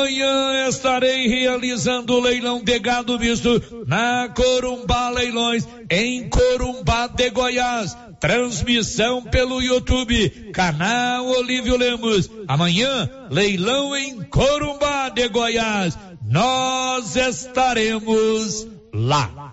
Amanhã estarei realizando o leilão de gado misto na Corumbá Leilões, em Corumbá de Goiás. Transmissão pelo YouTube, canal Olívio Lemos. Amanhã, leilão em Corumbá de Goiás. Nós estaremos lá.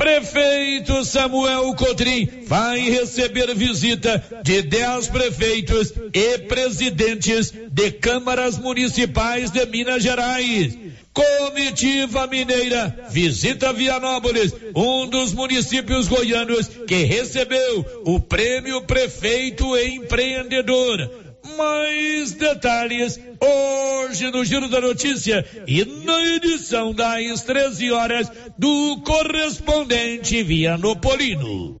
Prefeito Samuel Cotrim vai receber visita de dez prefeitos e presidentes de câmaras municipais de Minas Gerais. Comitiva Mineira visita Vianópolis, um dos municípios goianos que recebeu o prêmio Prefeito Empreendedor mais detalhes hoje no Giro da Notícia e na edição das 13 horas do correspondente Vianopolino.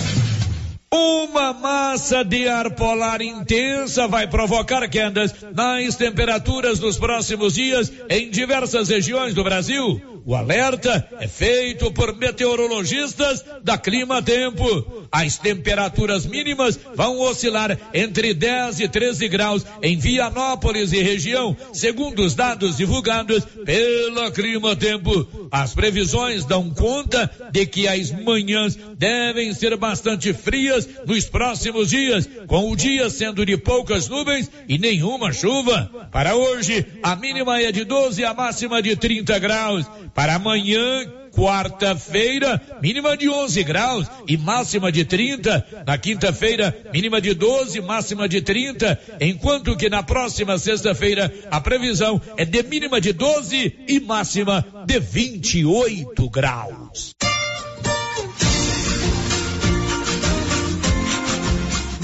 Uma massa de ar polar intensa vai provocar quedas nas temperaturas nos próximos dias em diversas regiões do Brasil. O alerta é feito por meteorologistas da Clima Tempo. As temperaturas mínimas vão oscilar entre 10 e 13 graus em Vianópolis e região, segundo os dados divulgados pela Clima Tempo. As previsões dão conta de que as manhãs devem ser bastante frias nos próximos dias, com o dia sendo de poucas nuvens e nenhuma chuva. Para hoje, a mínima é de 12 e a máxima de 30 graus. Para amanhã, quarta-feira, mínima de 11 graus e máxima de 30. Na quinta-feira, mínima de 12, máxima de 30. Enquanto que na próxima sexta-feira, a previsão é de mínima de 12 e máxima de 28 graus.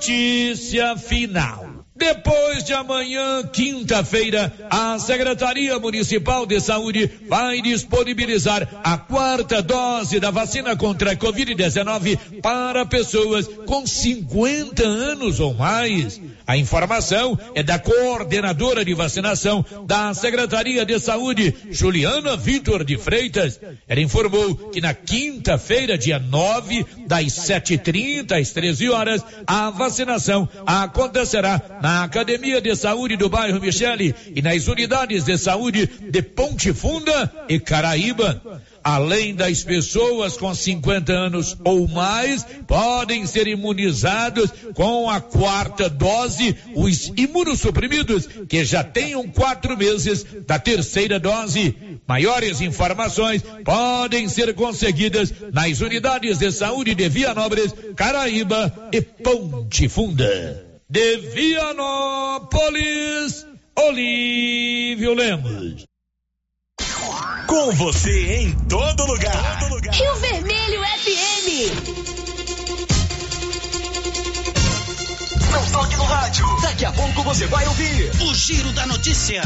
Notícia final. Depois de amanhã, quinta-feira, a Secretaria Municipal de Saúde vai disponibilizar a quarta dose da vacina contra a Covid-19 para pessoas com 50 anos ou mais. A informação é da coordenadora de vacinação da Secretaria de Saúde, Juliana Vitor de Freitas. Ela informou que na quinta-feira, dia 9, das 7h30 às 13 horas, a vacinação acontecerá na Academia de Saúde do bairro Michele e nas unidades de saúde de Ponte Funda e Caraíba. Além das pessoas com 50 anos ou mais, podem ser imunizados com a quarta dose os imunossuprimidos que já tenham quatro meses da terceira dose. Maiores informações podem ser conseguidas nas unidades de saúde de Vianópolis, Caraíba e Ponte Funda. De Vianópolis, Olívio Lemos. Com você em todo lugar. Rio Vermelho FM. Não toque no rádio. Daqui a pouco você vai ouvir o Giro da Notícia.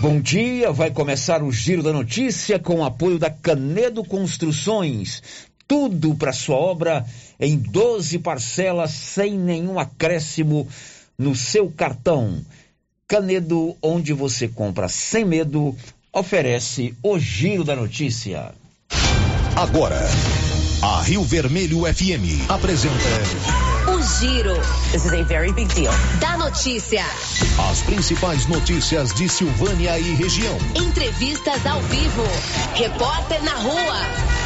Bom dia, vai começar o Giro da Notícia com o apoio da Canedo Construções tudo para sua obra em 12 parcelas sem nenhum acréscimo no seu cartão. Canedo, onde você compra sem medo, oferece o Giro da Notícia. Agora, a Rio Vermelho FM apresenta. O Giro. This is a very big deal. Da notícia. As principais notícias de Silvânia e região. Entrevistas ao vivo. Repórter na rua.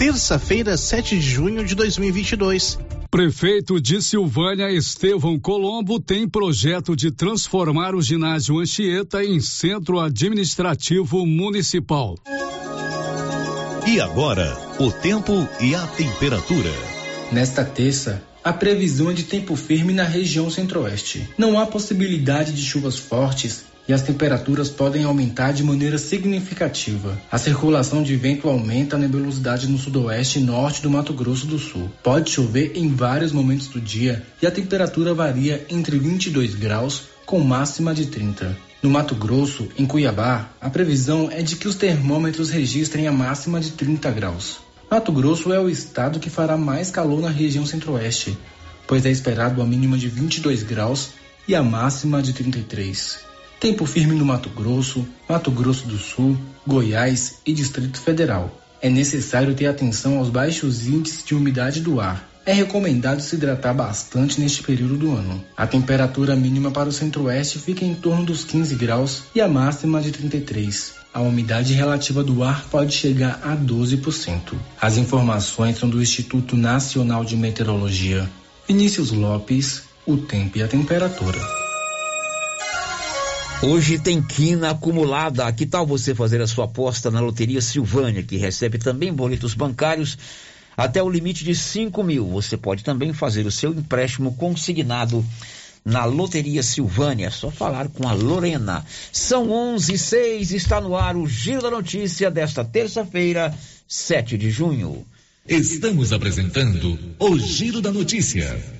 Terça-feira, 7 de junho de 2022. Prefeito de Silvânia, Estevão Colombo, tem projeto de transformar o ginásio Anchieta em centro administrativo municipal. E agora, o tempo e a temperatura. Nesta terça, a previsão é de tempo firme na região centro-oeste. Não há possibilidade de chuvas fortes e as temperaturas podem aumentar de maneira significativa. A circulação de vento aumenta a nebulosidade no sudoeste e norte do Mato Grosso do Sul. Pode chover em vários momentos do dia e a temperatura varia entre 22 graus com máxima de 30. No Mato Grosso, em Cuiabá, a previsão é de que os termômetros registrem a máxima de 30 graus. Mato Grosso é o estado que fará mais calor na região centro-oeste, pois é esperado a mínima de 22 graus e a máxima de 33. Tempo firme no Mato Grosso, Mato Grosso do Sul, Goiás e Distrito Federal. É necessário ter atenção aos baixos índices de umidade do ar. É recomendado se hidratar bastante neste período do ano. A temperatura mínima para o centro-oeste fica em torno dos 15 graus e a máxima de 33. A umidade relativa do ar pode chegar a 12%. As informações são do Instituto Nacional de Meteorologia. Vinícius Lopes, o tempo e a temperatura. Hoje tem quina acumulada. Que tal você fazer a sua aposta na Loteria Silvânia, que recebe também boletos bancários até o limite de 5 mil? Você pode também fazer o seu empréstimo consignado na Loteria Silvânia. É só falar com a Lorena. São 11 e 6, está no ar o Giro da Notícia desta terça-feira, 7 de junho. Estamos apresentando o Giro da Notícia.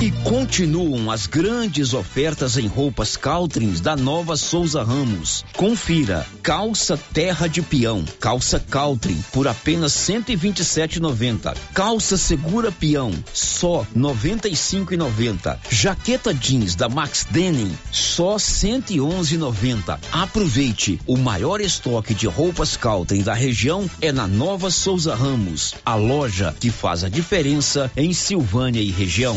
E continuam as grandes ofertas em roupas Caltrins da Nova Souza Ramos. Confira: calça terra de peão, calça Caltrin por apenas 127,90. Calça segura peão, só 95,90. Jaqueta jeans da Max Denim, só 111,90. Aproveite, o maior estoque de roupas Caltrin da região é na Nova Souza Ramos, a loja que faz a diferença em Silvânia e região.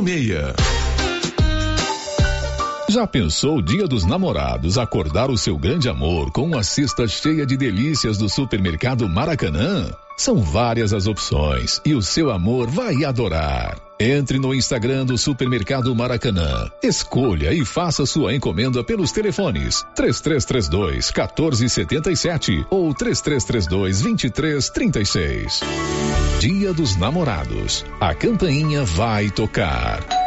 46. Já pensou o dia dos namorados acordar o seu grande amor com uma cesta cheia de delícias do supermercado Maracanã? São várias as opções e o seu amor vai adorar. Entre no Instagram do Supermercado Maracanã, escolha e faça sua encomenda pelos telefones 3332 1477 ou 3332 2336. Dia dos Namorados. A campainha vai tocar.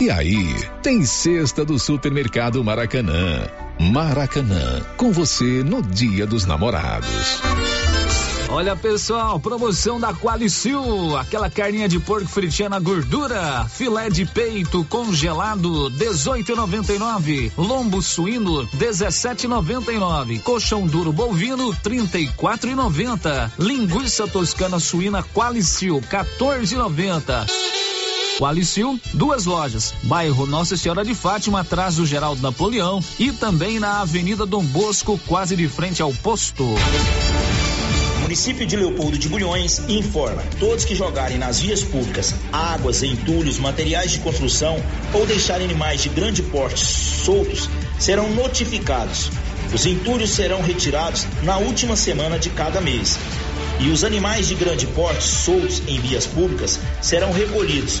E aí, tem cesta do Supermercado Maracanã. Maracanã, com você no Dia dos Namorados. Olha pessoal, promoção da Qualicil, aquela carninha de porco fritinha na gordura, filé de peito congelado 18,99, lombo suíno 17,99, colchão duro bovino 34,90, linguiça toscana suína Qualicil 14,90. Qualicil, duas lojas, bairro Nossa Senhora de Fátima, atrás do Geraldo Napoleão e também na Avenida Dom Bosco, quase de frente ao posto. Município de Leopoldo de Bulhões informa: todos que jogarem nas vias públicas águas, entulhos, materiais de construção ou deixarem animais de grande porte soltos serão notificados. Os entulhos serão retirados na última semana de cada mês. E os animais de grande porte soltos em vias públicas serão recolhidos.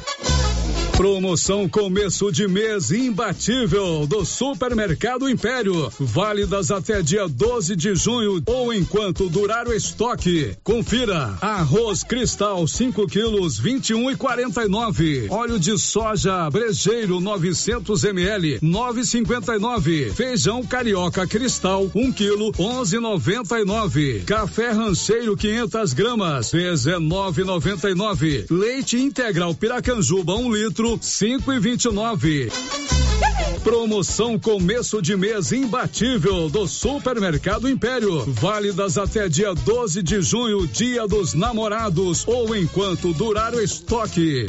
Promoção começo de mês imbatível do Supermercado Império. Válidas até dia 12 de junho ou enquanto durar o estoque. Confira: arroz cristal 5 quilos 21 e 49. Óleo de soja brejeiro 900 ml 9,59. Feijão carioca cristal 1 quilo 11,99. Café rancheiro 500 gramas 19,99. Leite integral Piracanjuba 1 litro cinco e vinte e nove. Promoção começo de mês imbatível do Supermercado Império. Válidas até dia 12 de junho, dia dos namorados ou enquanto durar o estoque.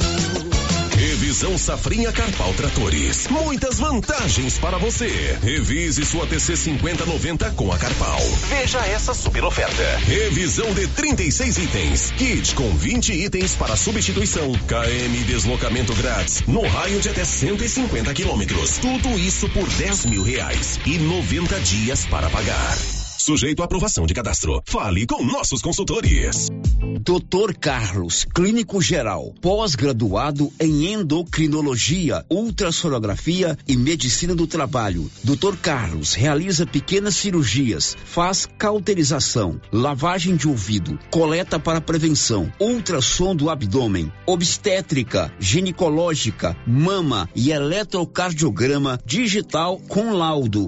Revisão Safrinha Carpal Tratores. Muitas vantagens para você. Revise sua TC 5090 com a Carpal. Veja essa super oferta. Revisão de 36 itens. Kit com 20 itens para substituição. KM deslocamento grátis. No raio de até 150 quilômetros. Tudo isso por 10 mil reais. E 90 dias para pagar. Sujeito à aprovação de cadastro. Fale com nossos consultores. Dr. Carlos, clínico geral, pós-graduado em endocrinologia, ultrassonografia e medicina do trabalho. Dr. Carlos realiza pequenas cirurgias, faz cauterização, lavagem de ouvido, coleta para prevenção, ultrassom do abdômen, obstétrica, ginecológica, mama e eletrocardiograma digital com laudo.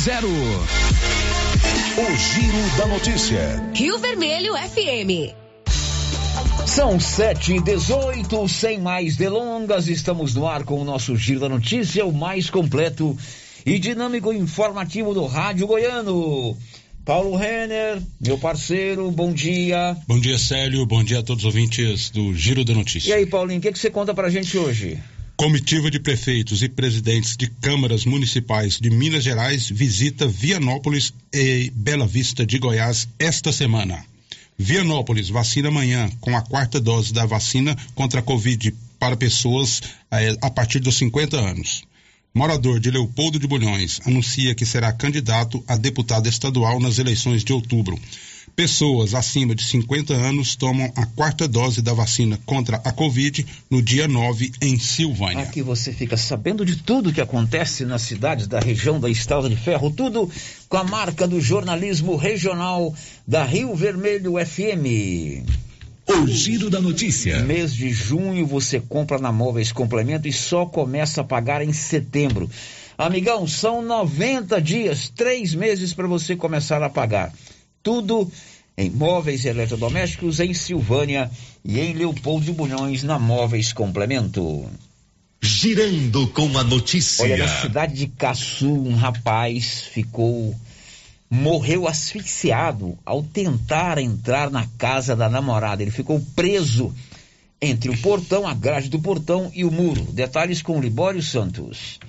zero. O Giro da Notícia. Rio Vermelho FM. São sete e dezoito, sem mais delongas, estamos no ar com o nosso Giro da Notícia, o mais completo e dinâmico informativo do Rádio Goiano. Paulo Renner, meu parceiro, bom dia. Bom dia, Célio, bom dia a todos os ouvintes do Giro da Notícia. E aí, Paulinho, o que, que você conta pra gente hoje? Comitiva de prefeitos e presidentes de câmaras municipais de Minas Gerais visita Vianópolis e Bela Vista de Goiás esta semana. Vianópolis vacina amanhã com a quarta dose da vacina contra a Covid para pessoas eh, a partir dos 50 anos. Morador de Leopoldo de Bulhões anuncia que será candidato a deputado estadual nas eleições de outubro. Pessoas acima de 50 anos tomam a quarta dose da vacina contra a Covid no dia 9 em Silvânia. Aqui você fica sabendo de tudo que acontece nas cidades da região da Estrada de Ferro, tudo com a marca do jornalismo regional da Rio Vermelho FM. O Giro da Notícia. Mês de junho você compra na Móveis Complemento e só começa a pagar em setembro. Amigão, são 90 dias, três meses para você começar a pagar. Tudo em móveis eletrodomésticos em Silvânia e em Leopoldo de Bulhões na Móveis Complemento. Girando com a notícia. Olha, na cidade de Caçu, um rapaz ficou morreu asfixiado ao tentar entrar na casa da namorada. Ele ficou preso entre o portão, a grade do portão e o muro. Detalhes com Libório Santos.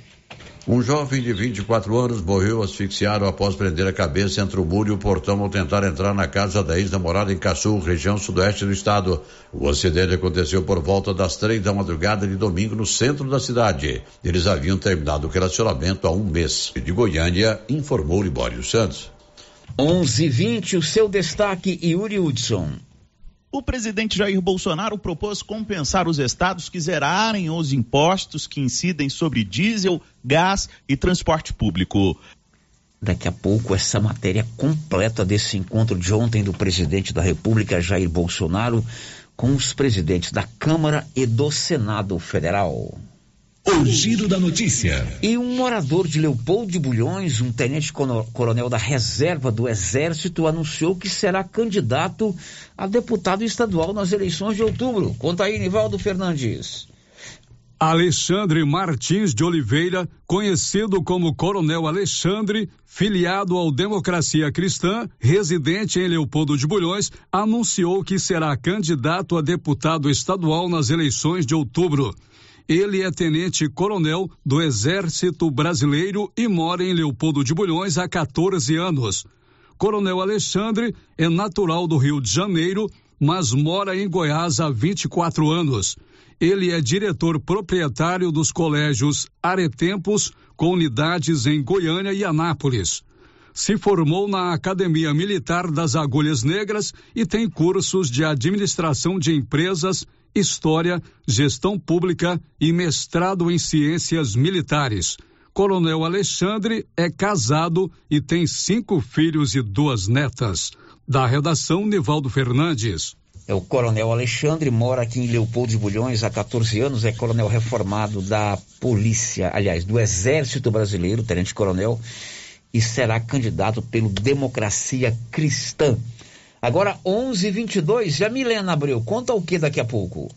Um jovem de 24 anos morreu asfixiado após prender a cabeça entre o muro e o portão ao tentar entrar na casa da ex-namorada em Caçu, região sudoeste do estado. O acidente aconteceu por volta das três da madrugada de domingo no centro da cidade. Eles haviam terminado o relacionamento há um mês. De Goiânia, informou Libório Santos. 11:20 o seu destaque Yuri Hudson. O presidente Jair Bolsonaro propôs compensar os estados que zerarem os impostos que incidem sobre diesel, gás e transporte público. Daqui a pouco, essa matéria completa desse encontro de ontem do presidente da República, Jair Bolsonaro, com os presidentes da Câmara e do Senado Federal. O giro da notícia. E um morador de Leopoldo de Bulhões, um tenente-coronel da reserva do Exército, anunciou que será candidato a deputado estadual nas eleições de outubro. Conta aí, Nivaldo Fernandes. Alexandre Martins de Oliveira, conhecido como Coronel Alexandre, filiado ao Democracia Cristã, residente em Leopoldo de Bulhões, anunciou que será candidato a deputado estadual nas eleições de outubro. Ele é tenente-coronel do Exército Brasileiro e mora em Leopoldo de Bulhões há 14 anos. Coronel Alexandre é natural do Rio de Janeiro, mas mora em Goiás há 24 anos. Ele é diretor proprietário dos colégios Aretempos, com unidades em Goiânia e Anápolis. Se formou na Academia Militar das Agulhas Negras e tem cursos de administração de empresas História, Gestão Pública e mestrado em Ciências Militares. Coronel Alexandre é casado e tem cinco filhos e duas netas. Da redação, Nivaldo Fernandes. É o Coronel Alexandre, mora aqui em Leopoldo de Bulhões há 14 anos, é coronel reformado da Polícia, aliás, do Exército Brasileiro, tenente-coronel, e será candidato pelo Democracia Cristã. Agora 11:22. Já Milena Abreu, conta o que daqui a pouco?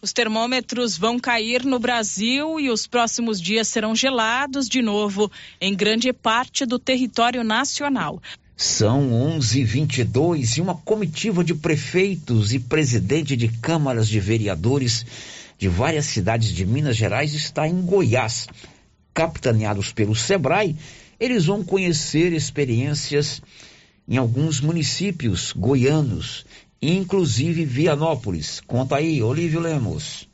Os termômetros vão cair no Brasil e os próximos dias serão gelados de novo em grande parte do território nacional. São 11:22 e uma comitiva de prefeitos e presidente de câmaras de vereadores de várias cidades de Minas Gerais está em Goiás, capitaneados pelo Sebrae. Eles vão conhecer experiências em alguns municípios goianos, inclusive Vianópolis. Conta aí, Olívio Lemos.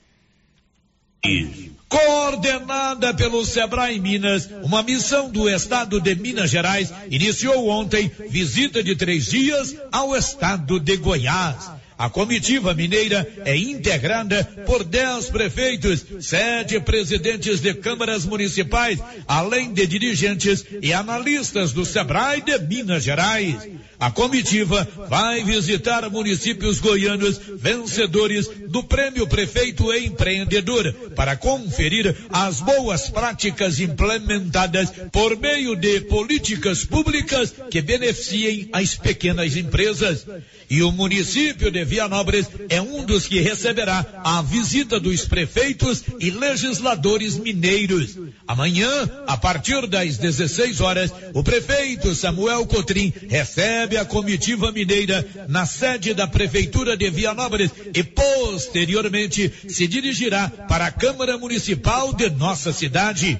Coordenada pelo Sebrae Minas, uma missão do estado de Minas Gerais iniciou ontem visita de três dias ao estado de Goiás. A comitiva mineira é integrada por dez prefeitos, sete presidentes de câmaras municipais, além de dirigentes e analistas do Sebrae de Minas Gerais. A comitiva vai visitar municípios goianos vencedores do Prêmio Prefeito Empreendedor para conferir as boas práticas implementadas por meio de políticas públicas que beneficiem as pequenas empresas. E o município de Vianópolis é um dos que receberá a visita dos prefeitos e legisladores mineiros. Amanhã, a partir das 16 horas, o prefeito Samuel Cotrim recebe a comitiva mineira na sede da Prefeitura de Vianópolis e posteriormente se dirigirá para a Câmara Municipal de nossa cidade.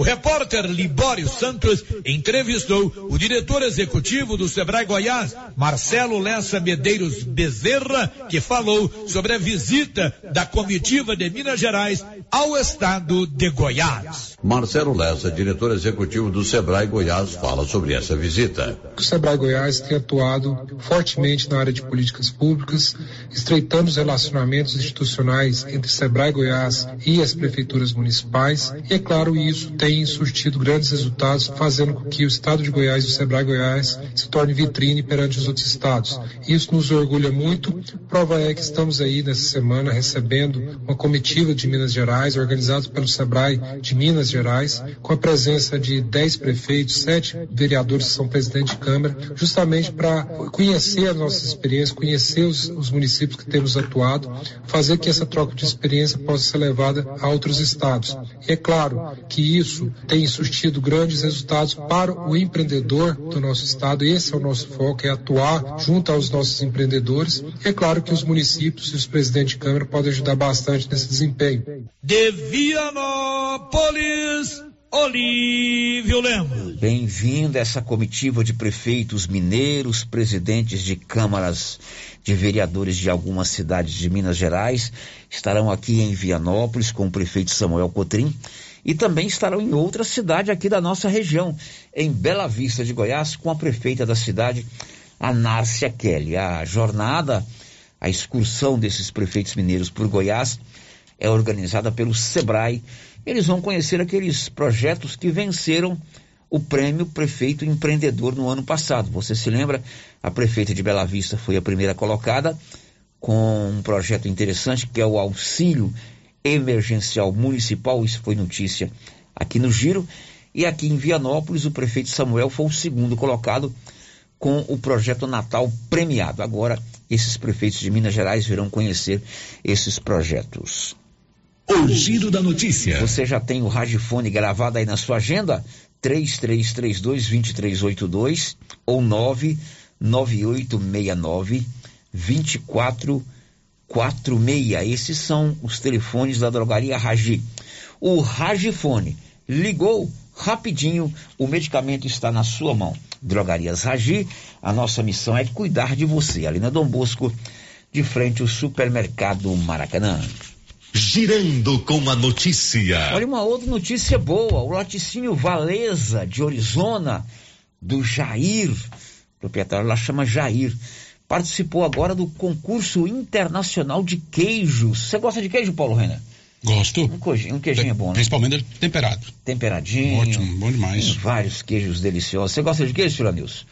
O repórter Libório Santos entrevistou o diretor executivo do Sebrae Goiás, Marcelo Lessa Medeiros Bezerra, que falou sobre a visita da comitiva de Minas Gerais ao estado de Goiás. Marcelo Lessa, diretor executivo do Sebrae Goiás, fala sobre essa visita. O Sebrae Goiás tem atuado fortemente na área de políticas públicas, estreitando os relacionamentos institucionais entre Sebrae Goiás e as prefeituras municipais, e é claro, isso tem tem surtido grandes resultados, fazendo com que o estado de Goiás e o Sebrae Goiás se torne vitrine perante os outros estados. Isso nos orgulha muito. Prova é que estamos aí nessa semana recebendo uma comitiva de Minas Gerais, organizada pelo Sebrae de Minas Gerais, com a presença de 10 prefeitos, sete vereadores que são presidente de Câmara, justamente para conhecer a nossa experiência, conhecer os, os municípios que temos atuado, fazer que essa troca de experiência possa ser levada a outros estados. E é claro que isso tem surtido grandes resultados para o empreendedor do nosso estado. Esse é o nosso foco, é atuar junto aos nossos empreendedores. E é claro que os municípios e os presidentes de Câmara podem ajudar bastante nesse desempenho. De Vianópolis, Olívio Lemos. Bem-vindo a essa comitiva de prefeitos mineiros, presidentes de câmaras de vereadores de algumas cidades de Minas Gerais. Estarão aqui em Vianópolis com o prefeito Samuel Cotrim e também estarão em outra cidade aqui da nossa região, em Bela Vista de Goiás, com a prefeita da cidade, Anárcia Kelly. A jornada, a excursão desses prefeitos mineiros por Goiás é organizada pelo SEBRAE. Eles vão conhecer aqueles projetos que venceram o prêmio Prefeito Empreendedor no ano passado. Você se lembra? A prefeita de Bela Vista foi a primeira colocada com um projeto interessante que é o auxílio emergencial municipal. Isso foi notícia aqui no Giro. E aqui em Vianópolis, o prefeito Samuel foi o segundo colocado com o projeto Natal premiado. Agora, esses prefeitos de Minas Gerais virão conhecer esses projetos. O giro da notícia. Você já tem o radiofone gravado aí na sua agenda? 3332-2382 ou 99869 2446. Esses são os telefones da drogaria Ragi. O Ragifone ligou rapidinho, o medicamento está na sua mão. Drogarias Ragi, a nossa missão é cuidar de você. Ali na Dom Bosco, de frente ao supermercado Maracanã. Girando com a notícia. Olha uma outra notícia boa. O laticínio Valesa de Orizona, do Jair, o proprietário lá chama Jair, participou agora do concurso internacional de queijos. Você gosta de queijo, Paulo Renner? Gosto. Um queijinho, um queijinho é bom, né? Principalmente temperado. Temperadinho. Ótimo, bom demais. Tem vários queijos deliciosos. Você gosta de queijo, Filanilson?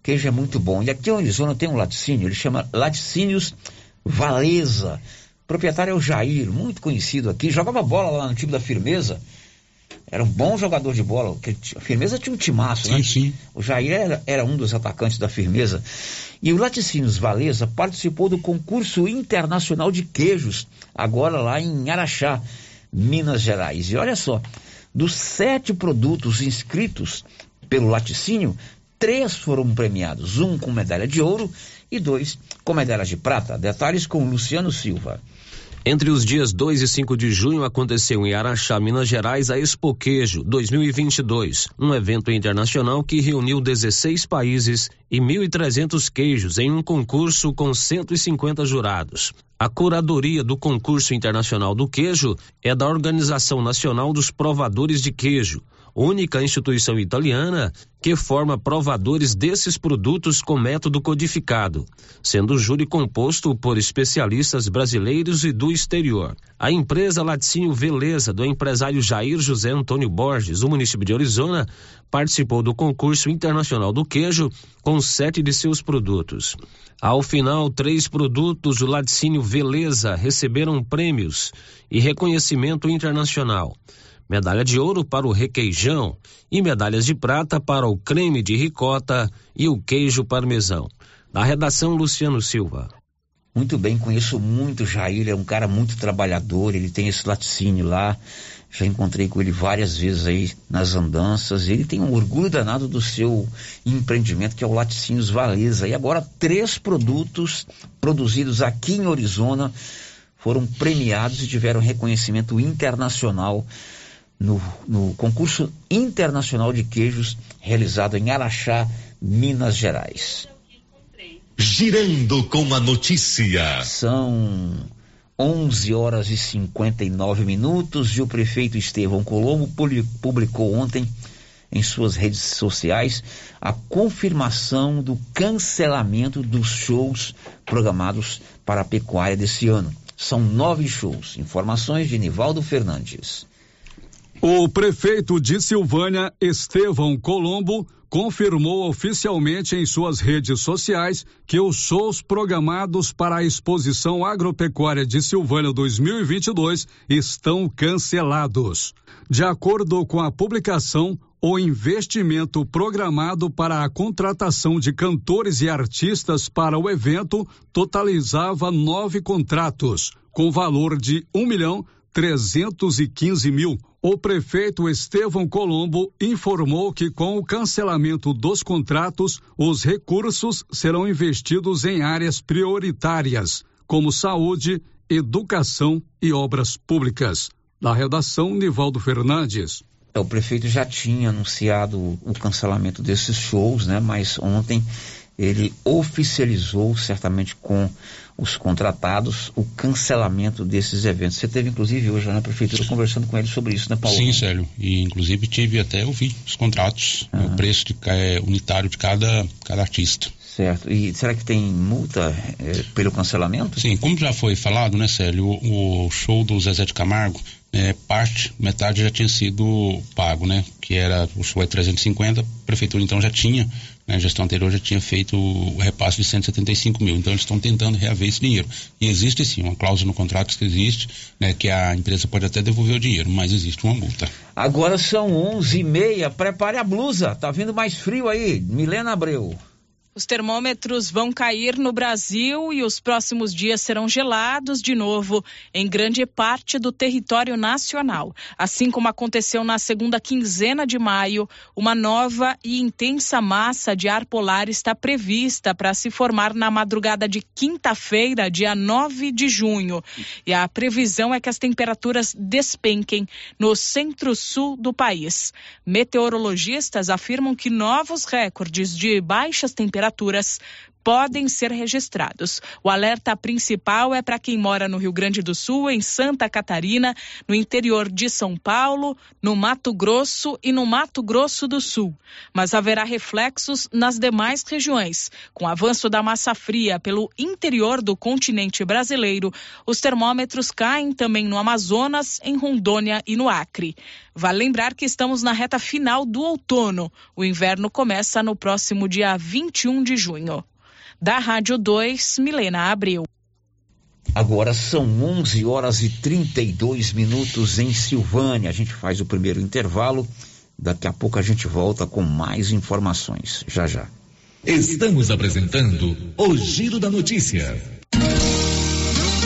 Queijo é muito bom. E aqui em Arizona tem um laticínio, ele chama Laticínios Valesa. O proprietário é o Jair, muito conhecido aqui. Jogava bola lá no time da Firmeza. Era um bom jogador de bola. A Firmeza tinha um timaço, sim, né? Sim. O Jair era, era um dos atacantes da Firmeza. E o Laticínios Valesa participou do concurso internacional de queijos, agora lá em Araxá, Minas Gerais. E olha só, dos sete produtos inscritos pelo laticínio, três foram premiados, um com medalha de ouro e dois com medalha de prata. Detalhes com Luciano Silva. Entre os dias 2 e 5 de junho aconteceu em Araxá, Minas Gerais, a Expo Queijo 2022, um evento internacional que reuniu 16 países e 1.300 queijos em um concurso com 150 jurados. A curadoria do concurso internacional do queijo é da Organização Nacional dos Provadores de Queijo, única instituição italiana que forma provadores desses produtos com método codificado, sendo o júri composto por especialistas brasileiros e do exterior. A empresa Laticínio Veleza, do empresário Jair José Antônio Borges, do município de Arizona, participou do concurso internacional do queijo com sete de seus produtos. Ao final, três produtos do Laticínio Veleza receberam prêmios e reconhecimento internacional medalha de ouro para o requeijão e medalhas de prata para o creme de ricota e o queijo parmesão. Na redação, Luciano Silva. Muito bem, conheço muito Jair, é um cara muito trabalhador, ele tem esse laticínio lá, já encontrei com ele várias vezes aí nas andanças, ele tem um orgulho danado do seu empreendimento, que é o Laticínios Valesa, e agora três produtos produzidos aqui em Arizona foram premiados e tiveram reconhecimento internacional no, no concurso internacional de queijos realizado em Araxá, Minas Gerais. Girando com a notícia. São 11 horas e 59 minutos e o prefeito Estevão Colombo publicou ontem em suas redes sociais a confirmação do cancelamento dos shows programados para a pecuária desse ano. São nove shows. Informações de Nivaldo Fernandes. O prefeito de Silvânia, Estevão Colombo, confirmou oficialmente em suas redes sociais que os shows programados para a exposição agropecuária de Silvânia 2022 estão cancelados. De acordo com a publicação, o investimento programado para a contratação de cantores e artistas para o evento totalizava nove contratos, com valor de um milhão trezentos e quinze mil. O prefeito Estevão Colombo informou que com o cancelamento dos contratos, os recursos serão investidos em áreas prioritárias, como saúde, educação e obras públicas. Da redação, Nivaldo Fernandes. É, o prefeito já tinha anunciado o cancelamento desses shows, né? Mas ontem ele oficializou, certamente com os contratados, o cancelamento desses eventos. Você teve, inclusive, hoje na prefeitura conversando com ele sobre isso, né, Paulo? Sim, Célio. E, inclusive, tive até ouvir os contratos, né, o preço de, é, unitário de cada, cada artista. Certo. E será que tem multa é, pelo cancelamento? Sim, como já foi falado, né, Célio, o, o show do Zezé de Camargo, é, parte, metade já tinha sido pago, né? Que era, o show é 350, a prefeitura então já tinha né, a gestão anterior já tinha feito o repasse de 175 mil. Então eles estão tentando reaver esse dinheiro. E existe sim uma cláusula no contrato que existe, né, que a empresa pode até devolver o dinheiro, mas existe uma multa. Agora são 11 e meia, prepare a blusa, tá vindo mais frio aí. Milena Abreu. Os termômetros vão cair no Brasil e os próximos dias serão gelados de novo em grande parte do território nacional. Assim como aconteceu na segunda quinzena de maio, uma nova e intensa massa de ar polar está prevista para se formar na madrugada de quinta-feira, dia 9 de junho. E a previsão é que as temperaturas despenquem no centro-sul do país. Meteorologistas afirmam que novos recordes de baixas temperaturas temperaturas podem ser registrados. O alerta principal é para quem mora no Rio Grande do Sul, em Santa Catarina, no interior de São Paulo, no Mato Grosso e no Mato Grosso do Sul. Mas haverá reflexos nas demais regiões. Com o avanço da massa fria pelo interior do continente brasileiro, os termômetros caem também no Amazonas, em Rondônia e no Acre. Vale lembrar que estamos na reta final do outono. O inverno começa no próximo dia 21 de junho. Da Rádio 2, Milena Abreu. Agora são 11 horas e 32 minutos em Silvânia. A gente faz o primeiro intervalo. Daqui a pouco a gente volta com mais informações. Já já. Estamos apresentando o Giro da Notícia.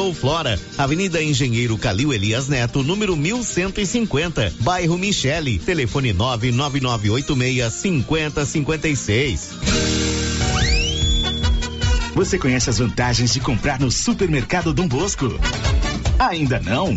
Zou Flora, Avenida Engenheiro Calil Elias Neto, número 1150, bairro Michele, telefone 99986 5056. Você conhece as vantagens de comprar no supermercado Dom Bosco? Ainda não?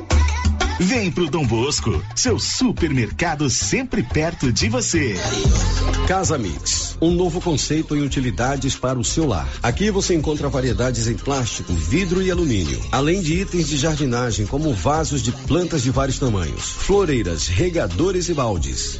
Vem pro Dom Bosco, seu supermercado sempre perto de você. Casa Mix, um novo conceito em utilidades para o seu lar. Aqui você encontra variedades em plástico, vidro e alumínio, além de itens de jardinagem como vasos de plantas de vários tamanhos, floreiras, regadores e baldes.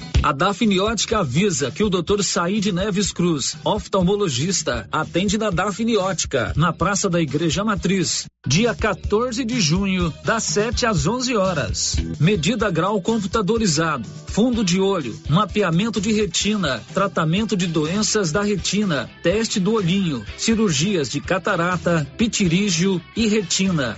A Dafniótica avisa que o Dr. Said Neves Cruz, oftalmologista, atende na Dafniótica, na Praça da Igreja Matriz, dia 14 de junho, das 7 às 11 horas. Medida grau computadorizado, fundo de olho, mapeamento de retina, tratamento de doenças da retina, teste do olhinho, cirurgias de catarata, pitirígio e retina.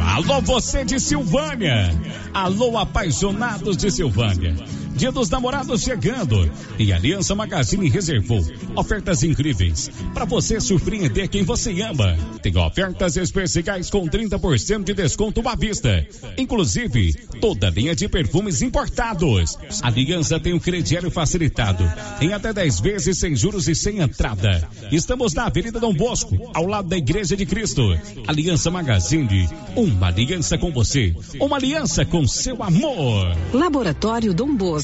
Alô, você de Silvânia. Alô, apaixonados de Silvânia. Dia dos Namorados chegando e Aliança Magazine reservou ofertas incríveis para você surpreender quem você ama. Tem ofertas especiais com 30% de desconto à vista, inclusive toda linha de perfumes importados. A Aliança tem um crediário facilitado em até 10 vezes sem juros e sem entrada. Estamos na Avenida Dom Bosco, ao lado da Igreja de Cristo. Aliança Magazine, uma aliança com você, uma aliança com seu amor. Laboratório Dom Bosco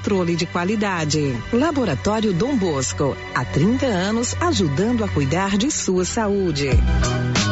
de Qualidade. Laboratório Dom Bosco, há 30 anos ajudando a cuidar de sua saúde.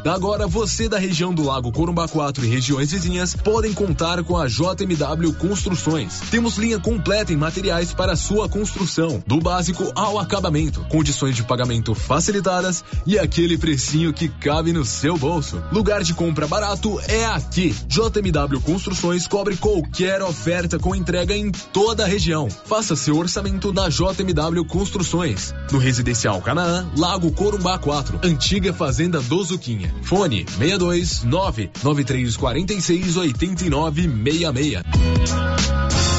Agora você da região do Lago Corumbá 4 e regiões vizinhas podem contar com a JMW Construções. Temos linha completa em materiais para sua construção, do básico ao acabamento, condições de pagamento facilitadas e aquele precinho que cabe no seu bolso. Lugar de compra barato é aqui. JMW Construções cobre qualquer oferta com entrega em toda a região. Faça seu orçamento na JMW Construções. No Residencial Canaã, Lago Corumbá 4, antiga Fazenda do Zuquinha. Fone 62 99346 8966.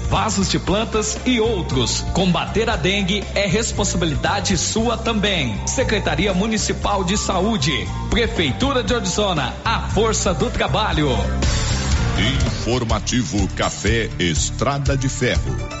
vasos de plantas e outros. Combater a dengue é responsabilidade sua também. Secretaria Municipal de Saúde, Prefeitura de Orizona, a força do trabalho. Informativo Café Estrada de Ferro.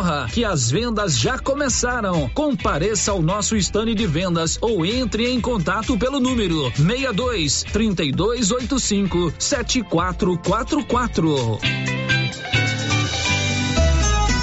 corra que as vendas já começaram. Compareça ao nosso estande de vendas ou entre em contato pelo número 62 3285 7444.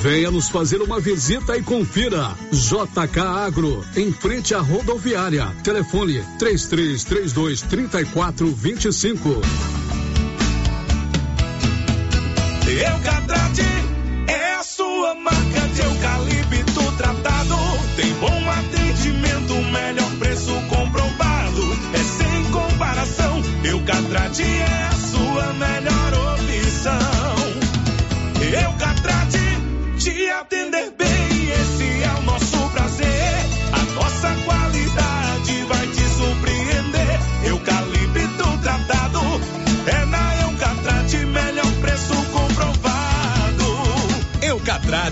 Venha nos fazer uma visita e confira. JK Agro, em frente à rodoviária. Telefone 3332 3425. Eucatrate é a sua marca de eucalipto tratado. Tem bom atendimento, melhor preço comprovado. É sem comparação. Eucatrate é a sua melhor opção. Te atender bem.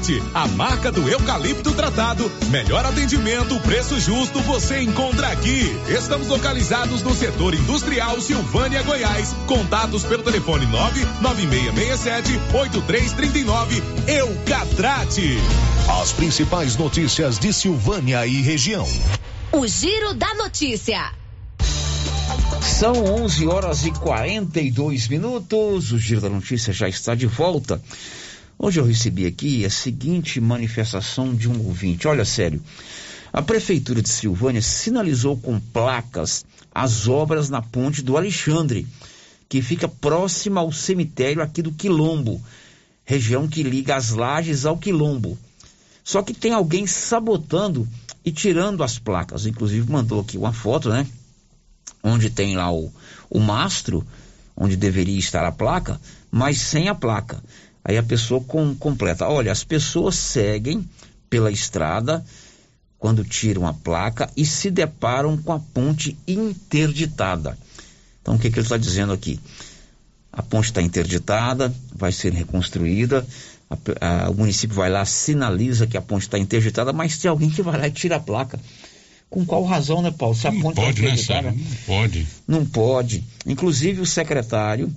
Eucatrate, a marca do eucalipto tratado. Melhor atendimento, preço justo, você encontra aqui. Estamos localizados no setor industrial Silvânia, Goiás. Contatos pelo telefone 99667 8339. Eucatrate. As principais notícias de Silvânia e região. O Giro da Notícia. São 11 horas e 42 minutos. O Giro da Notícia já está de volta. Hoje eu recebi aqui a seguinte manifestação de um ouvinte. Olha, sério. A Prefeitura de Silvânia sinalizou com placas as obras na ponte do Alexandre, que fica próxima ao cemitério aqui do Quilombo, região que liga as lajes ao Quilombo. Só que tem alguém sabotando e tirando as placas. Inclusive mandou aqui uma foto, né? Onde tem lá o, o mastro, onde deveria estar a placa, mas sem a placa. Aí a pessoa com, completa: olha, as pessoas seguem pela estrada quando tiram a placa e se deparam com a ponte interditada. Então o que, que ele está dizendo aqui? A ponte está interditada, vai ser reconstruída. A, a, o município vai lá, sinaliza que a ponte está interditada, mas tem alguém que vai lá e tira a placa. Com qual razão, né, Paulo? Se a não ponte pode, está interditada. Né, não pode. Não pode. Inclusive o secretário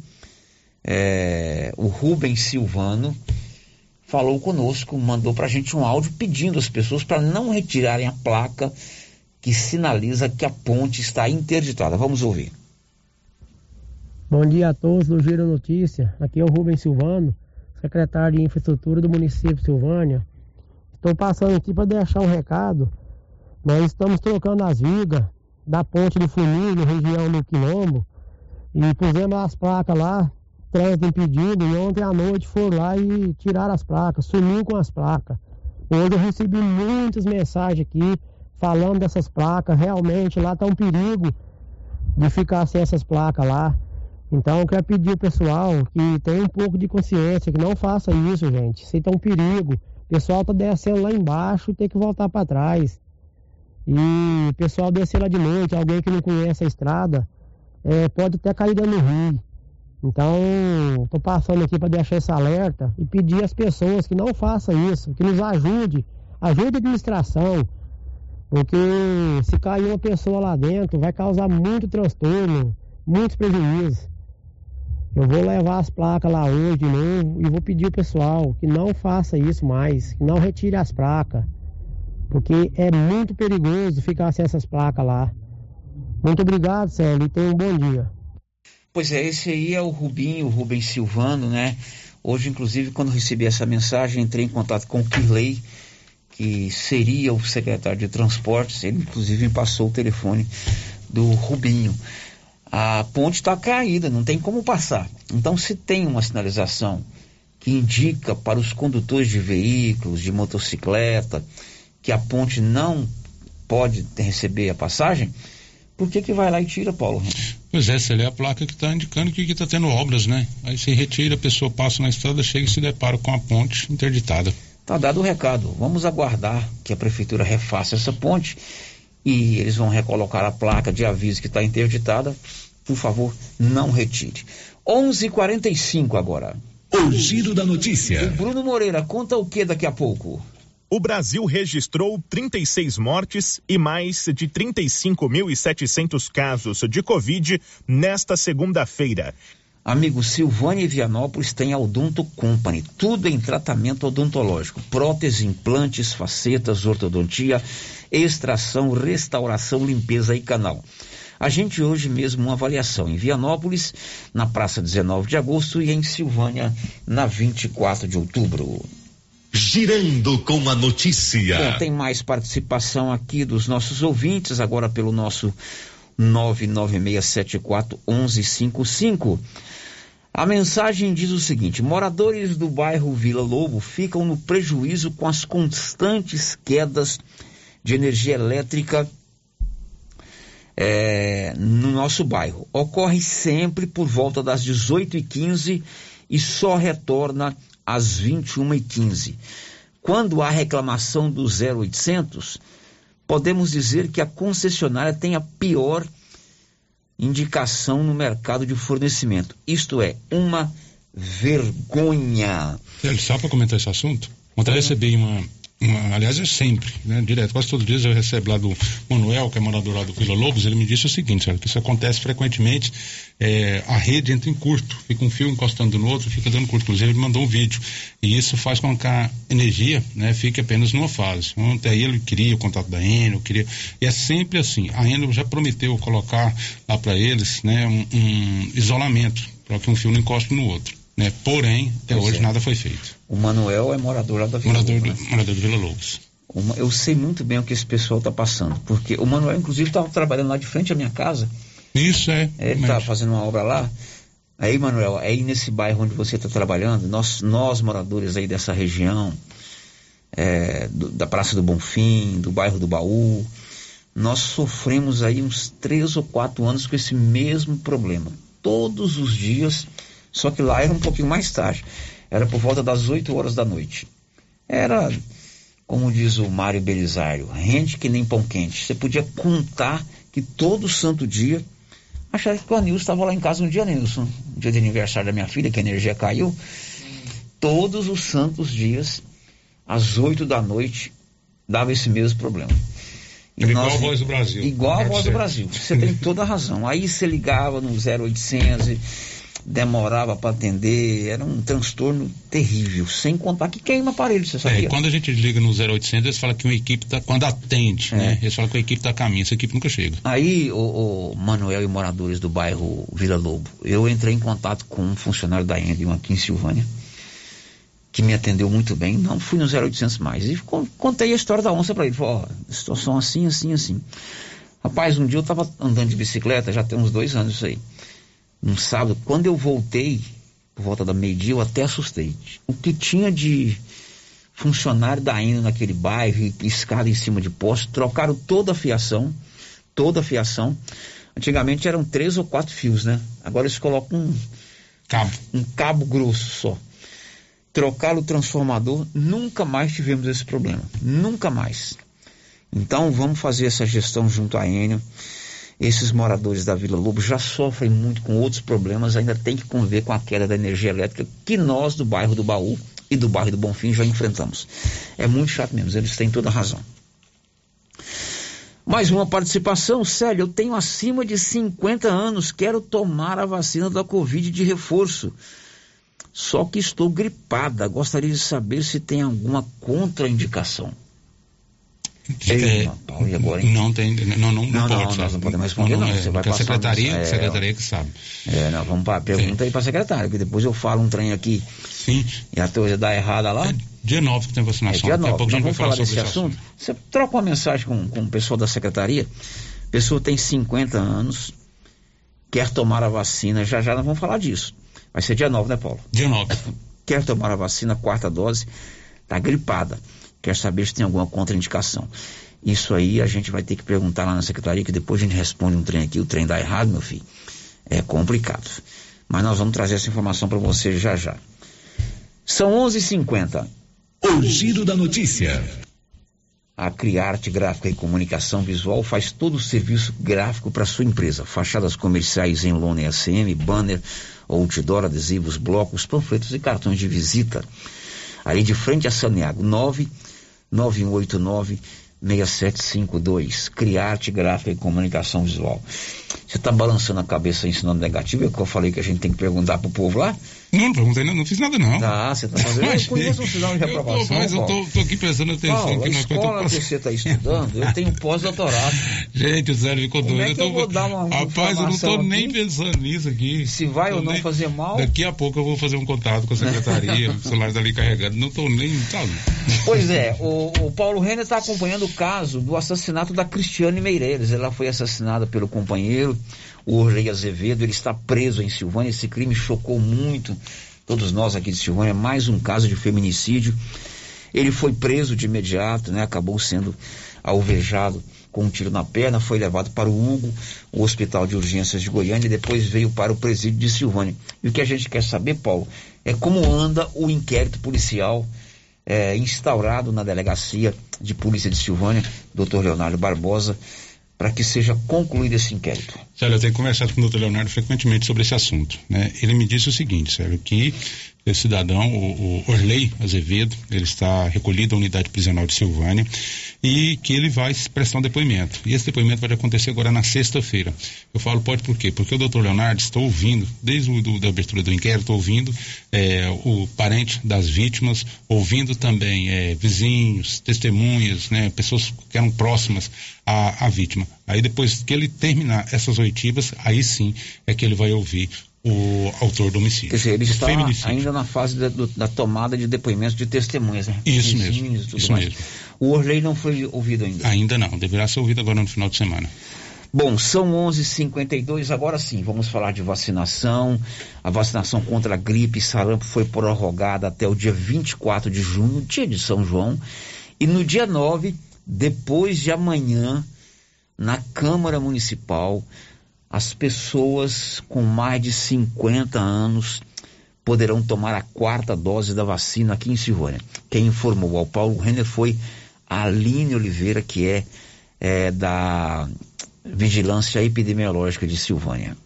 é, o Rubens Silvano falou conosco, mandou para a gente um áudio pedindo às pessoas para não retirarem a placa que sinaliza que a ponte está interditada. Vamos ouvir. Bom dia a todos do Giro Notícia. Aqui é o Rubens Silvano, secretário de Infraestrutura do município de Silvânia. Estou passando aqui para deixar um recado. Nós estamos trocando as vigas da ponte do Funil, região do Quilombo, e pusemos as placas lá trânsito impedido e ontem à noite foram lá e tiraram as placas, sumiu com as placas. Hoje eu recebi muitas mensagens aqui falando dessas placas. Realmente lá está um perigo de ficar sem essas placas lá. Então eu quero pedir ao pessoal que tenha um pouco de consciência, que não faça isso, gente. Isso está um perigo. O pessoal tá descendo lá embaixo e tem que voltar para trás. E o pessoal descer lá de noite, alguém que não conhece a estrada, é, pode até cair dentro do rio. Então, estou passando aqui para deixar esse alerta e pedir às pessoas que não façam isso, que nos ajude, ajude a administração, porque se cair uma pessoa lá dentro vai causar muito transtorno, muitos prejuízos. Eu vou levar as placas lá hoje de novo e vou pedir ao pessoal que não faça isso mais, que não retire as placas, porque é muito perigoso ficar sem essas placas lá. Muito obrigado, Célio, e tenha um bom dia. Pois é, esse aí é o Rubinho, o Rubens Silvano, né? Hoje, inclusive, quando recebi essa mensagem, entrei em contato com o Kirley, que seria o secretário de transportes. Ele, inclusive, me passou o telefone do Rubinho. A ponte está caída, não tem como passar. Então, se tem uma sinalização que indica para os condutores de veículos, de motocicleta, que a ponte não pode receber a passagem, por que que vai lá e tira, Paulo? Pois é, se ele é a placa que está indicando que está tendo obras, né? Aí se retira, a pessoa passa na estrada, chega e se depara com a ponte interditada. Tá dado o recado. Vamos aguardar que a prefeitura refaça essa ponte e eles vão recolocar a placa de aviso que está interditada. Por favor, não retire. 11:45 agora. O giro da notícia. O Bruno Moreira conta o que daqui a pouco? O Brasil registrou 36 mortes e mais de 35.700 casos de Covid nesta segunda-feira. Amigo, Silvânia e Vianópolis tem a Odonto Company, tudo em tratamento odontológico, prótese, implantes, facetas, ortodontia, extração, restauração, limpeza e canal. A gente hoje mesmo uma avaliação em Vianópolis, na praça 19 de agosto e em Silvânia, na 24 de outubro. Girando com a notícia. Bom, tem mais participação aqui dos nossos ouvintes, agora pelo nosso 996741155. A mensagem diz o seguinte: moradores do bairro Vila Lobo ficam no prejuízo com as constantes quedas de energia elétrica é, no nosso bairro. Ocorre sempre por volta das 18h15 e só retorna às 21h15. Quando há reclamação do 0800, podemos dizer que a concessionária tem a pior indicação no mercado de fornecimento. Isto é, uma vergonha. Só para comentar esse assunto, ontem recebi uma, aliás, é sempre, né, direto, quase todos os dias eu recebo lá do Manuel, que é morador lá do Vila Lobos, ele me disse o seguinte, sabe, que isso acontece frequentemente, é, a rede entra em curto, fica um fio encostando no outro, fica dando curto, inclusive ele mandou um vídeo, e isso faz com que a energia, né, fique apenas numa fase. Ontem aí ele queria o contato da Enel, queria, e é sempre assim, a Enel já prometeu colocar lá para eles, né, um, um isolamento, para que um fio não encoste no outro. Né? Porém, até pois hoje é. nada foi feito. O Manuel é morador lá da Vila morador Lobos. Né? Morador do Vila Lobos. Eu sei muito bem o que esse pessoal está passando, porque o Manuel, inclusive, estava trabalhando lá de frente à minha casa. Isso é. Ele está fazendo uma obra lá. Aí, Manuel, aí nesse bairro onde você está trabalhando, nós, nós moradores aí dessa região, é, do, da Praça do Bonfim, do bairro do Baú, nós sofremos aí uns três ou quatro anos com esse mesmo problema. Todos os dias só que lá era um pouquinho mais tarde. Era por volta das 8 horas da noite. Era, como diz o Mário Belisário, rende que nem pão quente. Você podia contar que todo santo dia. Achava que o Anilson estava lá em casa um dia, Nilson, um dia de aniversário da minha filha, que a energia caiu. Todos os santos dias, às 8 da noite, dava esse mesmo problema. E igual nós, a voz do Brasil. Igual a voz do Brasil. Você tem toda a razão. Aí você ligava no 0800 e demorava para atender, era um transtorno terrível, sem contar que queima aparelho, você sabia? É, quando a gente liga no 0800, eles falam que uma equipe tá, quando atende, é. né? Eles falam que a equipe tá a caminho, essa equipe nunca chega. Aí, o, o, Manuel e moradores do bairro Vila Lobo, eu entrei em contato com um funcionário da Endium aqui em Silvânia, que me atendeu muito bem, não fui no 0800 mais, e contei a história da onça para ele, falou, ó, situação assim, assim, assim. Rapaz, um dia eu tava andando de bicicleta, já tem uns dois anos isso aí, um sábado, quando eu voltei, por volta da meio-dia, eu até assustei. O que tinha de funcionário da Enel naquele bairro, escada em cima de poste, trocaram toda a fiação, toda a fiação. Antigamente eram três ou quatro fios, né? Agora eles colocam um cabo, um cabo grosso só. Trocaram o transformador, nunca mais tivemos esse problema, nunca mais. Então vamos fazer essa gestão junto à Enel. Esses moradores da Vila Lobo já sofrem muito com outros problemas, ainda tem que conviver com a queda da energia elétrica que nós do bairro do Baú e do bairro do Bonfim já enfrentamos. É muito chato mesmo, eles têm toda a razão. Mais uma participação, Célio, eu tenho acima de 50 anos, quero tomar a vacina da Covid de reforço. Só que estou gripada, gostaria de saber se tem alguma contraindicação. É, Paulo, e agora, hein? Não tem, não, não, não, não, pode, nós não podemos responder, não. não, não. Você vai a secretaria, é, secretaria que sabe. É, não, vamos para pergunta é. aí para a secretária, que depois eu falo um trem aqui Sim. e a coisa dá errada lá. É dia 9 que tem vacinação. É dia 9. Daqui a vamos falar desse assunto. assunto. Você troca uma mensagem com, com o pessoal da secretaria. A pessoa tem 50 anos, quer tomar a vacina, já já nós vamos falar disso. Vai ser dia 9, né, Paulo? Dia 9. Quer tomar a vacina, quarta dose, tá gripada quer saber se tem alguma contraindicação. Isso aí a gente vai ter que perguntar lá na secretaria, que depois a gente responde um trem aqui, o trem dá errado, meu filho. É complicado. Mas nós vamos trazer essa informação para você já já. São 11:50. O giro da notícia. A Criarte Gráfica e Comunicação Visual faz todo o serviço gráfico para sua empresa. Fachadas comerciais em lona e ACM, banner, outdoor, adesivos, blocos, panfletos e cartões de visita. Ali de frente a Saneago, 9 9189 6752. Criarte Gráfica e Comunicação Visual. Você está balançando a cabeça ensinando negativo? É que eu falei que a gente tem que perguntar pro povo lá? Não, não perguntei, não, não fiz nada não. Ah, você está fazendo. Mas, eu conheço um sinal de reprovação. Eu mas eu tô, tô, aqui prestando atenção. Paulo, que a escola que você está estudando, eu tenho pós-doutorado. Gente, o Zélio ficou doido. É que eu, eu vou dar uma Rapaz, eu não estou nem pensando nisso aqui. Se vai ou não nem... fazer mal. Daqui a pouco eu vou fazer um contato com a secretaria, o celular está ali carregando. Não estou nem. Tá... Pois é, o, o Paulo Renner está acompanhando o caso do assassinato da Cristiane Meireles. Ela foi assassinada pelo companheiro, o Orley Azevedo. Ele está preso em Silvânia. Esse crime chocou muito todos nós aqui de Silvânia, mais um caso de feminicídio. Ele foi preso de imediato, né? Acabou sendo alvejado com um tiro na perna, foi levado para o Hugo, o Hospital de Urgências de Goiânia, e depois veio para o presídio de Silvânia. E o que a gente quer saber, Paulo, é como anda o inquérito policial é, instaurado na delegacia de polícia de Silvânia, doutor Leonardo Barbosa, para que seja concluído esse inquérito? Sérgio, eu tenho conversado com o doutor Leonardo frequentemente sobre esse assunto. Né? Ele me disse o seguinte, Sérgio, que esse cidadão, o, o Orley Azevedo, ele está recolhido à unidade prisional de Silvânia e que ele vai prestar um depoimento. E esse depoimento vai acontecer agora na sexta-feira. Eu falo pode por quê? Porque o doutor Leonardo está ouvindo, desde o, do, da abertura do inquérito, ouvindo é, o parente das vítimas, ouvindo também é, vizinhos, testemunhas, né, pessoas que eram próximas à, à vítima. Aí depois que ele terminar essas oitivas, aí sim é que ele vai ouvir o autor do homicídio. Quer dizer, ele está ainda na fase da, do, da, tomada de depoimentos de testemunhas, né? Isso mesmo. Isso mais. mesmo. O Orley não foi ouvido ainda? Ainda não, deverá ser ouvido agora no final de semana. Bom, são 11:52 agora sim, vamos falar de vacinação. A vacinação contra a gripe e sarampo foi prorrogada até o dia 24 de junho, dia de São João. E no dia 9, depois de amanhã, na Câmara Municipal, as pessoas com mais de 50 anos poderão tomar a quarta dose da vacina aqui em Silvânia. Quem informou ao Paulo Renner foi a Aline Oliveira, que é, é da Vigilância Epidemiológica de Silvânia.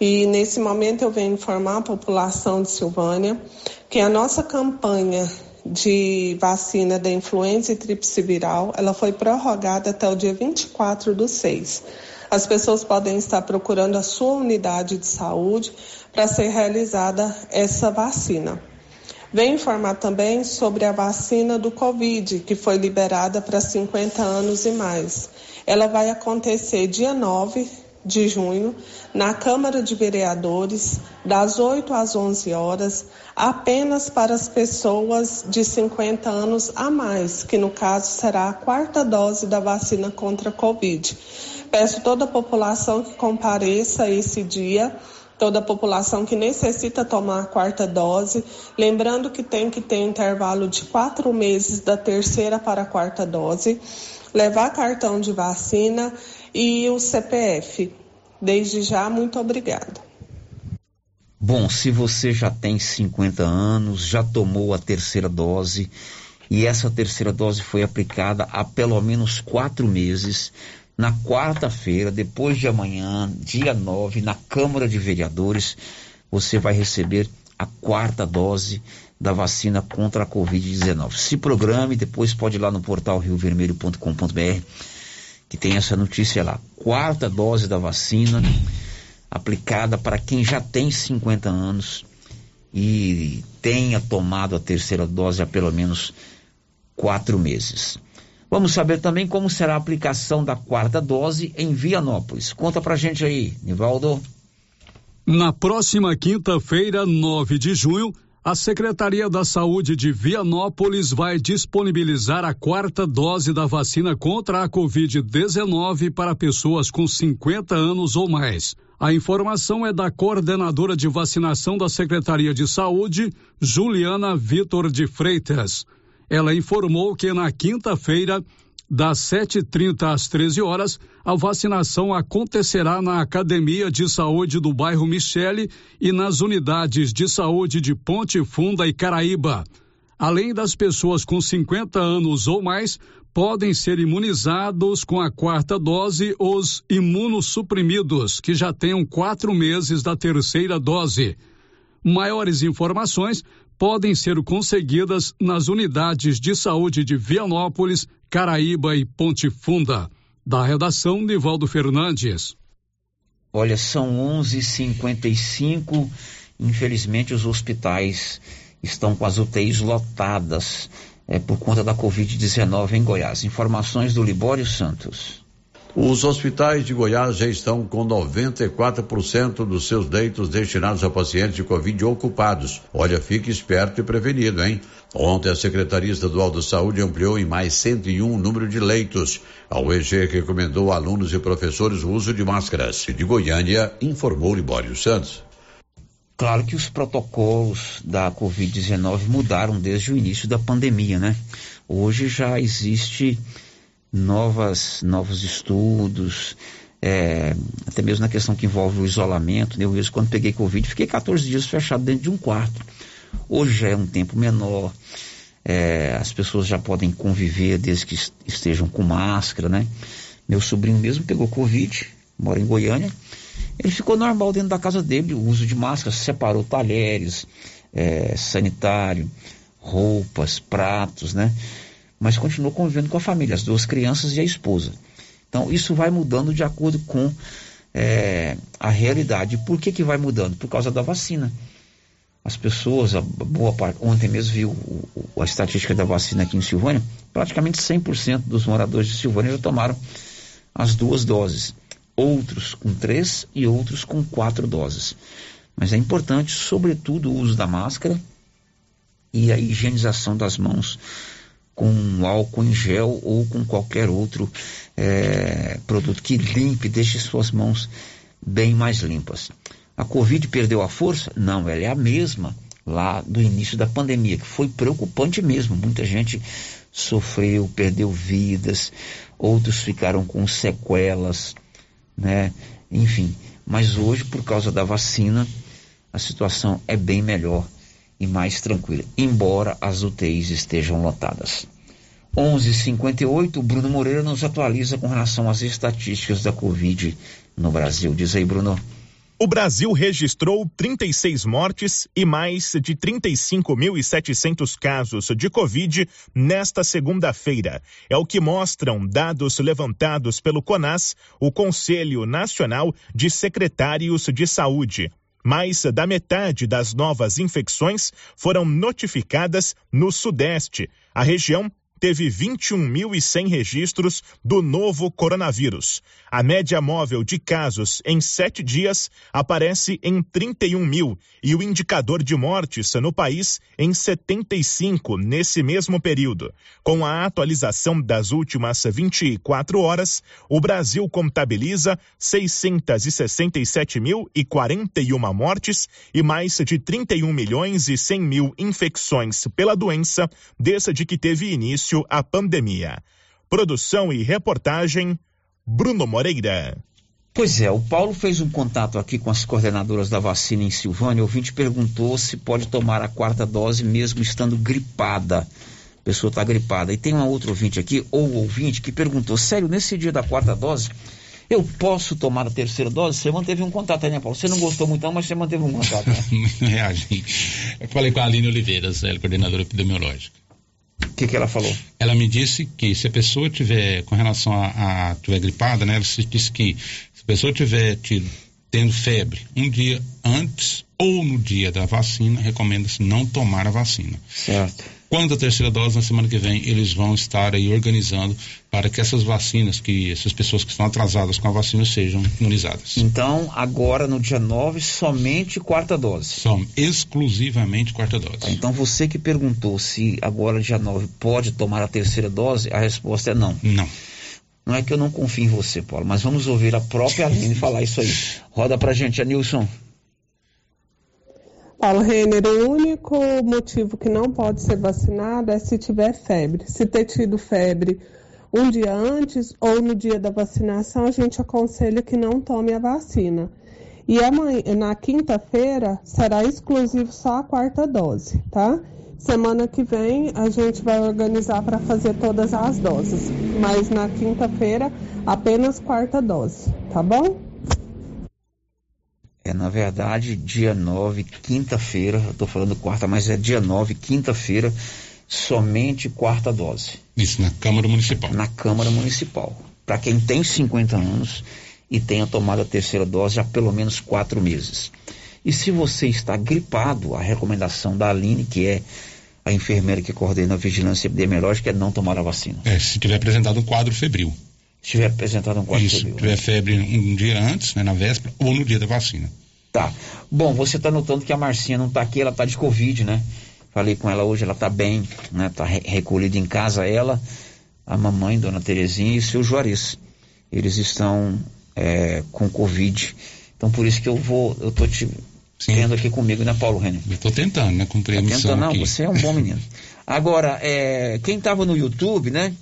E nesse momento eu venho informar a população de Silvânia que a nossa campanha de vacina da influenza e tríplice viral, ela foi prorrogada até o dia 24 do 6. As pessoas podem estar procurando a sua unidade de saúde para ser realizada essa vacina. Vem informar também sobre a vacina do Covid, que foi liberada para 50 anos e mais. Ela vai acontecer dia 9 de junho, na Câmara de Vereadores, das 8 às 11 horas, apenas para as pessoas de 50 anos a mais, que no caso será a quarta dose da vacina contra a Covid. Peço toda a população que compareça esse dia toda a população que necessita tomar a quarta dose. Lembrando que tem que ter intervalo de quatro meses da terceira para a quarta dose, levar cartão de vacina e o CPF. Desde já, muito obrigada. Bom, se você já tem 50 anos, já tomou a terceira dose e essa terceira dose foi aplicada há pelo menos quatro meses, na quarta-feira, depois de amanhã, dia 9, na Câmara de Vereadores, você vai receber a quarta dose da vacina contra a Covid-19. Se programe, depois pode ir lá no portal riovermelho.com.br, que tem essa notícia lá. Quarta dose da vacina aplicada para quem já tem 50 anos e tenha tomado a terceira dose há pelo menos quatro meses. Vamos saber também como será a aplicação da quarta dose em Vianópolis. Conta pra gente aí, Nivaldo. Na próxima quinta-feira, 9 de junho, a Secretaria da Saúde de Vianópolis vai disponibilizar a quarta dose da vacina contra a Covid-19 para pessoas com 50 anos ou mais. A informação é da coordenadora de vacinação da Secretaria de Saúde, Juliana Vitor de Freitas. Ela informou que na quinta-feira, das 7h30 às 13 horas, a vacinação acontecerá na Academia de Saúde do bairro Michele e nas unidades de saúde de Ponte Funda e Caraíba. Além das pessoas com 50 anos ou mais, podem ser imunizados com a quarta dose os imunossuprimidos, que já tenham quatro meses da terceira dose. Maiores informações podem ser conseguidas nas unidades de saúde de Vianópolis, Caraíba e Ponte Funda. Da redação, Nivaldo Fernandes. Olha, são 11:55. Infelizmente, os hospitais estão com as UTIs lotadas é, por conta da Covid-19 em Goiás. Informações do Libório Santos. Os hospitais de Goiás já estão com 94% dos seus leitos destinados a pacientes de Covid ocupados. Olha, fique esperto e prevenido, hein? Ontem a Secretaria Estadual da Saúde ampliou em mais 101 o número de leitos. A UEG recomendou a alunos e professores o uso de máscaras. De Goiânia, informou Libório Santos. Claro que os protocolos da Covid-19 mudaram desde o início da pandemia, né? Hoje já existe novas, novos estudos, é, até mesmo na questão que envolve o isolamento. Né? Eu mesmo, quando peguei Covid, fiquei 14 dias fechado dentro de um quarto. Hoje já é um tempo menor, é, as pessoas já podem conviver desde que estejam com máscara, né? Meu sobrinho mesmo pegou Covid, mora em Goiânia. Ele ficou normal dentro da casa dele, o uso de máscara, separou talheres, é, sanitário, roupas, pratos, né? Mas continuou convivendo com a família, as duas crianças e a esposa. Então, isso vai mudando de acordo com é, a realidade. Por que, que vai mudando? Por causa da vacina. As pessoas, a boa parte, ontem mesmo viu a estatística da vacina aqui em Silvânia, praticamente 100% dos moradores de Silvânia já tomaram as duas doses. Outros com três e outros com quatro doses. Mas é importante, sobretudo, o uso da máscara e a higienização das mãos com álcool em gel ou com qualquer outro é, produto que limpe, deixe suas mãos bem mais limpas. A Covid perdeu a força? Não, ela é a mesma lá do início da pandemia, que foi preocupante mesmo. Muita gente sofreu, perdeu vidas, outros ficaram com sequelas, né? Enfim, mas hoje, por causa da vacina, a situação é bem melhor e mais tranquila, embora as UTIs estejam lotadas. 11:58 Bruno Moreira nos atualiza com relação às estatísticas da Covid no Brasil. Diz aí, Bruno. O Brasil registrou 36 mortes e mais de 35.700 casos de Covid nesta segunda-feira. É o que mostram dados levantados pelo CONAS, o Conselho Nacional de Secretários de Saúde. Mais da metade das novas infecções foram notificadas no Sudeste. A região teve 21.100 registros do novo coronavírus. A média móvel de casos em sete dias aparece em 31 mil e o indicador de mortes no país em 75 nesse mesmo período. Com a atualização das últimas 24 horas, o Brasil contabiliza 667.041 mortes e mais de 31 milhões e 100 mil infecções pela doença desde que teve início a pandemia. Produção e reportagem Bruno Moreira. Pois é, o Paulo fez um contato aqui com as coordenadoras da vacina em Silvânia. O ouvinte perguntou se pode tomar a quarta dose mesmo estando gripada. A pessoa está gripada. E tem uma outra ouvinte aqui, ou ouvinte, que perguntou: sério, nesse dia da quarta dose, eu posso tomar a terceira dose? Você manteve um contato aí, né, Paulo? Você não gostou muito, não, mas você manteve um contato. Né? Reagi. Eu falei com a Aline Oliveira, ela coordenadora epidemiológica. O que, que ela falou? Ela me disse que se a pessoa tiver, com relação a, a tiver gripada, né? Ela disse que se a pessoa tiver tido, tendo febre um dia antes ou no dia da vacina, recomenda-se não tomar a vacina. Certo. Quando a terceira dose, na semana que vem, eles vão estar aí organizando para que essas vacinas, que essas pessoas que estão atrasadas com a vacina sejam imunizadas. Então, agora no dia 9, somente quarta dose. São exclusivamente quarta dose. Tá, então, você que perguntou se agora dia 9 pode tomar a terceira dose, a resposta é não. Não. Não é que eu não confio em você, Paulo, mas vamos ouvir a própria Aline falar isso aí. Roda pra gente, Anilson. Paulo Renner, o único motivo que não pode ser vacinado é se tiver febre. Se ter tido febre um dia antes ou no dia da vacinação, a gente aconselha que não tome a vacina. E amanhã, na quinta-feira será exclusivo só a quarta dose, tá? Semana que vem a gente vai organizar para fazer todas as doses, mas na quinta-feira apenas quarta dose, tá bom? É, na verdade, dia 9, quinta-feira, estou falando quarta, mas é dia 9, quinta-feira, somente quarta dose. Isso, na Câmara Municipal. Na Câmara Municipal. Para quem tem 50 anos e tenha tomado a terceira dose há pelo menos quatro meses. E se você está gripado, a recomendação da Aline, que é a enfermeira que coordena a vigilância epidemiológica, é não tomar a vacina. É, se tiver apresentado um quadro febril. Se tiver apresentado um quadro Isso, febril. se tiver febre um dia antes, né, na véspera, ou no dia da vacina. Tá. Bom, você está notando que a Marcinha não está aqui, ela está de Covid, né? Falei com ela hoje, ela está bem, né? Está re recolhida em casa, ela, a mamãe, Dona Terezinha e o seu Juarez. Eles estão é, com Covid. Então por isso que eu vou, eu tô te Sim. tendo aqui comigo, né, Paulo Renner? Eu estou tentando, né? Cumprir tá a missão tentando, não, aqui. você é um bom menino. Agora, é, quem estava no YouTube, né?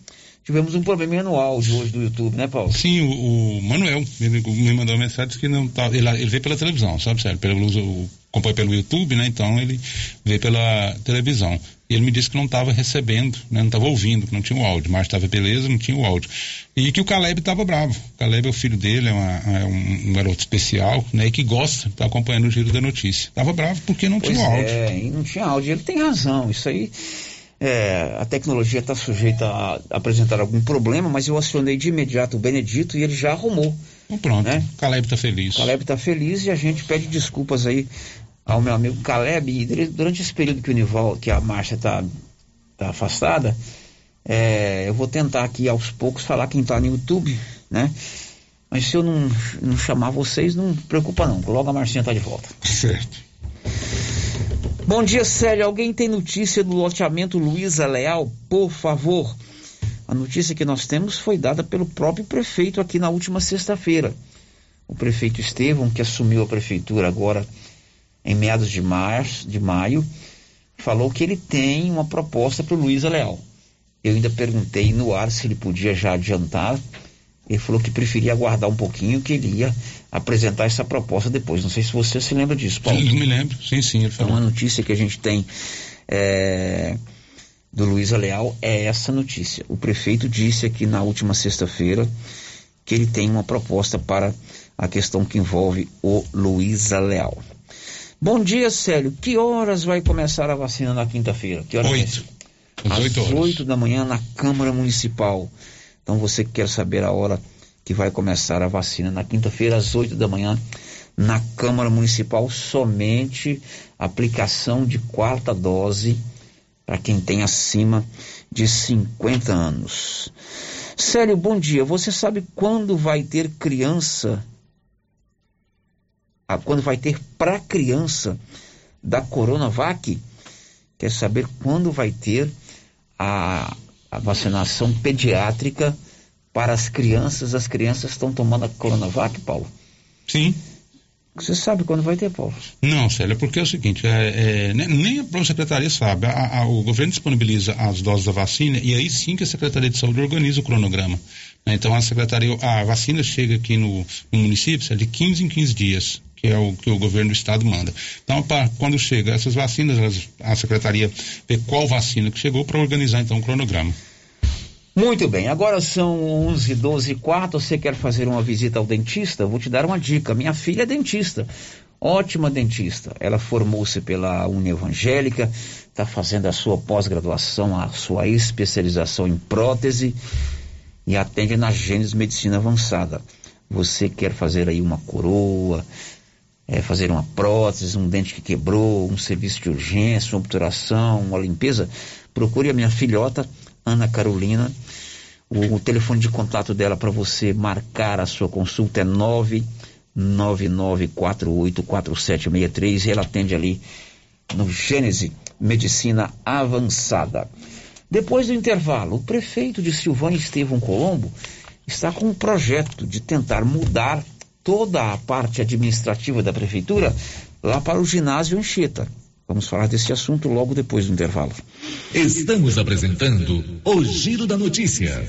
Tivemos um probleminha no áudio hoje do YouTube, né, Paulo? Sim, o, o Manuel me mandou uma mensagem que não tá, ele, ele veio pela televisão, sabe, sério? Pelo, o, acompanha pelo YouTube, né? Então ele veio pela televisão. E ele me disse que não estava recebendo, né? não estava ouvindo, que não tinha o áudio. Mas estava beleza, não tinha o áudio. E que o Caleb estava bravo. O Caleb é o filho dele, é, uma, é um, um, garoto especial, né? E que gosta, está acompanhando o giro da notícia. Estava bravo porque não pois tinha o áudio. É, e não tinha áudio. Ele tem razão. Isso aí. É, a tecnologia está sujeita a apresentar algum problema, mas eu acionei de imediato o Benedito e ele já arrumou. Então pronto, né? o Caleb está feliz. O Caleb está feliz e a gente pede desculpas aí ao meu amigo Caleb. E durante esse período que o Nival, que a Márcia está tá afastada, é, eu vou tentar aqui aos poucos falar quem está no YouTube, né? Mas se eu não, não chamar vocês, não preocupa não. Logo a Marcinha está de volta. Certo. Bom dia, Célio. Alguém tem notícia do loteamento Luiza Leal? Por favor. A notícia que nós temos foi dada pelo próprio prefeito aqui na última sexta-feira. O prefeito Estevão, que assumiu a prefeitura agora em meados de março, de maio, falou que ele tem uma proposta para o Luiza Leal. Eu ainda perguntei no ar se ele podia já adiantar. Ele falou que preferia aguardar um pouquinho, que ele ia apresentar essa proposta depois. Não sei se você se lembra disso, Paulo. Sim, eu me lembro. Sim, sim. Ele falou. Então, a notícia que a gente tem é, do Luiza Leal é essa notícia. O prefeito disse aqui na última sexta-feira que ele tem uma proposta para a questão que envolve o Luiza Leal. Bom dia, Célio. Que horas vai começar a vacina na quinta-feira? Que horas? Oito. Às oito horas. oito da manhã na Câmara Municipal. Então você que quer saber a hora que vai começar a vacina na quinta-feira às oito da manhã na Câmara Municipal somente aplicação de quarta dose para quem tem acima de 50 anos. Célio, bom dia. Você sabe quando vai ter criança? Ah, quando vai ter para criança da Coronavac? Quer saber quando vai ter a, a vacinação pediátrica para as crianças? As crianças estão tomando a Coronavac, Paulo? Sim. Você sabe quando vai ter, Paulo? Não, Célia, porque é o seguinte, é, é, nem a própria secretaria sabe. A, a, o governo disponibiliza as doses da vacina e aí sim que a Secretaria de Saúde organiza o cronograma. Né? Então a secretaria, a vacina chega aqui no, no município é de 15 em 15 dias que é o que o governo do estado manda. Então, pra, quando chega essas vacinas, elas, a secretaria vê qual vacina que chegou para organizar então o cronograma. Muito bem, agora são 11, 12 e 4. Você quer fazer uma visita ao dentista? Vou te dar uma dica. Minha filha é dentista, ótima dentista. Ela formou-se pela União Evangélica, está fazendo a sua pós-graduação, a sua especialização em prótese e atende na Gênesis Medicina Avançada. Você quer fazer aí uma coroa, é, fazer uma prótese, um dente que quebrou, um serviço de urgência, uma obturação, uma limpeza? Procure a minha filhota Ana Carolina. O, o telefone de contato dela para você marcar a sua consulta é 999484763 e ela atende ali no Gênese Medicina Avançada. Depois do intervalo, o prefeito de Silvânia, Estevão Colombo, está com um projeto de tentar mudar toda a parte administrativa da prefeitura lá para o ginásio Anchieta. Vamos falar desse assunto logo depois do intervalo. Estamos apresentando o Giro da Notícia.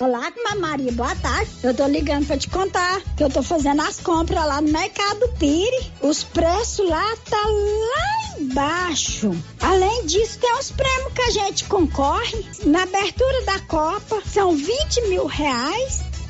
Olá, Maria, boa tarde. Eu tô ligando pra te contar que eu tô fazendo as compras lá no Mercado Pire. Os preços lá tá lá embaixo. Além disso, tem os prêmios que a gente concorre. Na abertura da Copa, são 20 mil reais.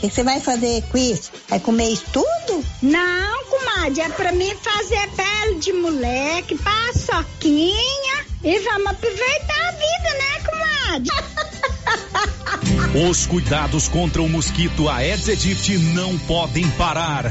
O que você vai fazer com isso? Vai comer isso tudo? Não, comadre, é pra mim fazer pele de moleque, paçoquinha e vamos aproveitar a vida, né, comadre? Os cuidados contra o mosquito Aedes aegypti não podem parar.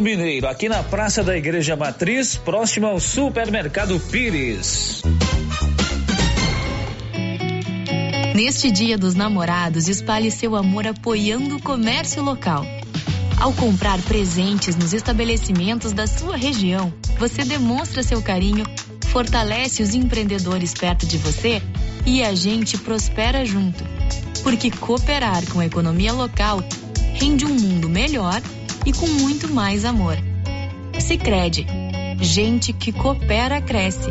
Mineiro, aqui na Praça da Igreja Matriz, próximo ao Supermercado Pires. Neste Dia dos Namorados, espalhe seu amor apoiando o comércio local. Ao comprar presentes nos estabelecimentos da sua região, você demonstra seu carinho, fortalece os empreendedores perto de você e a gente prospera junto. Porque cooperar com a economia local rende um mundo melhor e com muito mais amor. Sicredi, gente que coopera cresce.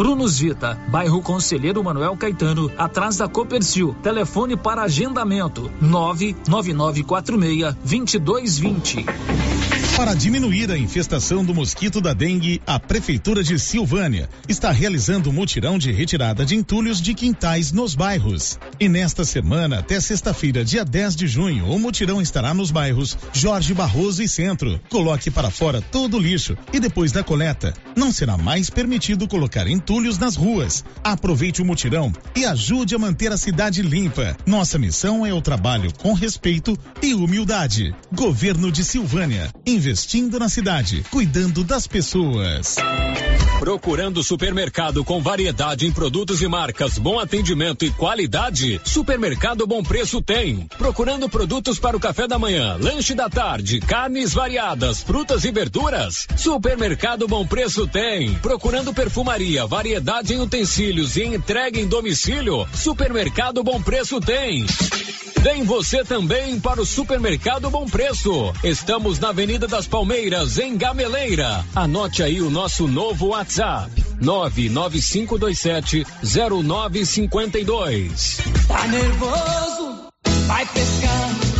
Prunus Vita, bairro Conselheiro Manuel Caetano, atrás da Copercil. Telefone para agendamento: 99946-2220. Para diminuir a infestação do mosquito da dengue, a Prefeitura de Silvânia está realizando um mutirão de retirada de entulhos de quintais nos bairros. E nesta semana, até sexta-feira, dia 10 de junho, o mutirão estará nos bairros Jorge Barroso e Centro. Coloque para fora todo o lixo e depois da coleta, não será mais permitido colocar entulhos nas ruas. Aproveite o mutirão e ajude a manter a cidade limpa. Nossa missão é o trabalho com respeito e humildade. Governo de Silvânia, investindo na cidade, cuidando das pessoas. Procurando supermercado com variedade em produtos e marcas, bom atendimento e qualidade? Supermercado Bom Preço tem. Procurando produtos para o café da manhã, lanche da tarde, carnes variadas, frutas e verduras? Supermercado Bom Preço tem. Procurando perfumaria, variedade em utensílios e entrega em domicílio? Supermercado Bom Preço tem. Vem você também para o Supermercado Bom Preço. Estamos na Avenida das Palmeiras, em Gameleira. Anote aí o nosso novo WhatsApp: 99527 0952. Tá nervoso? Vai pescar.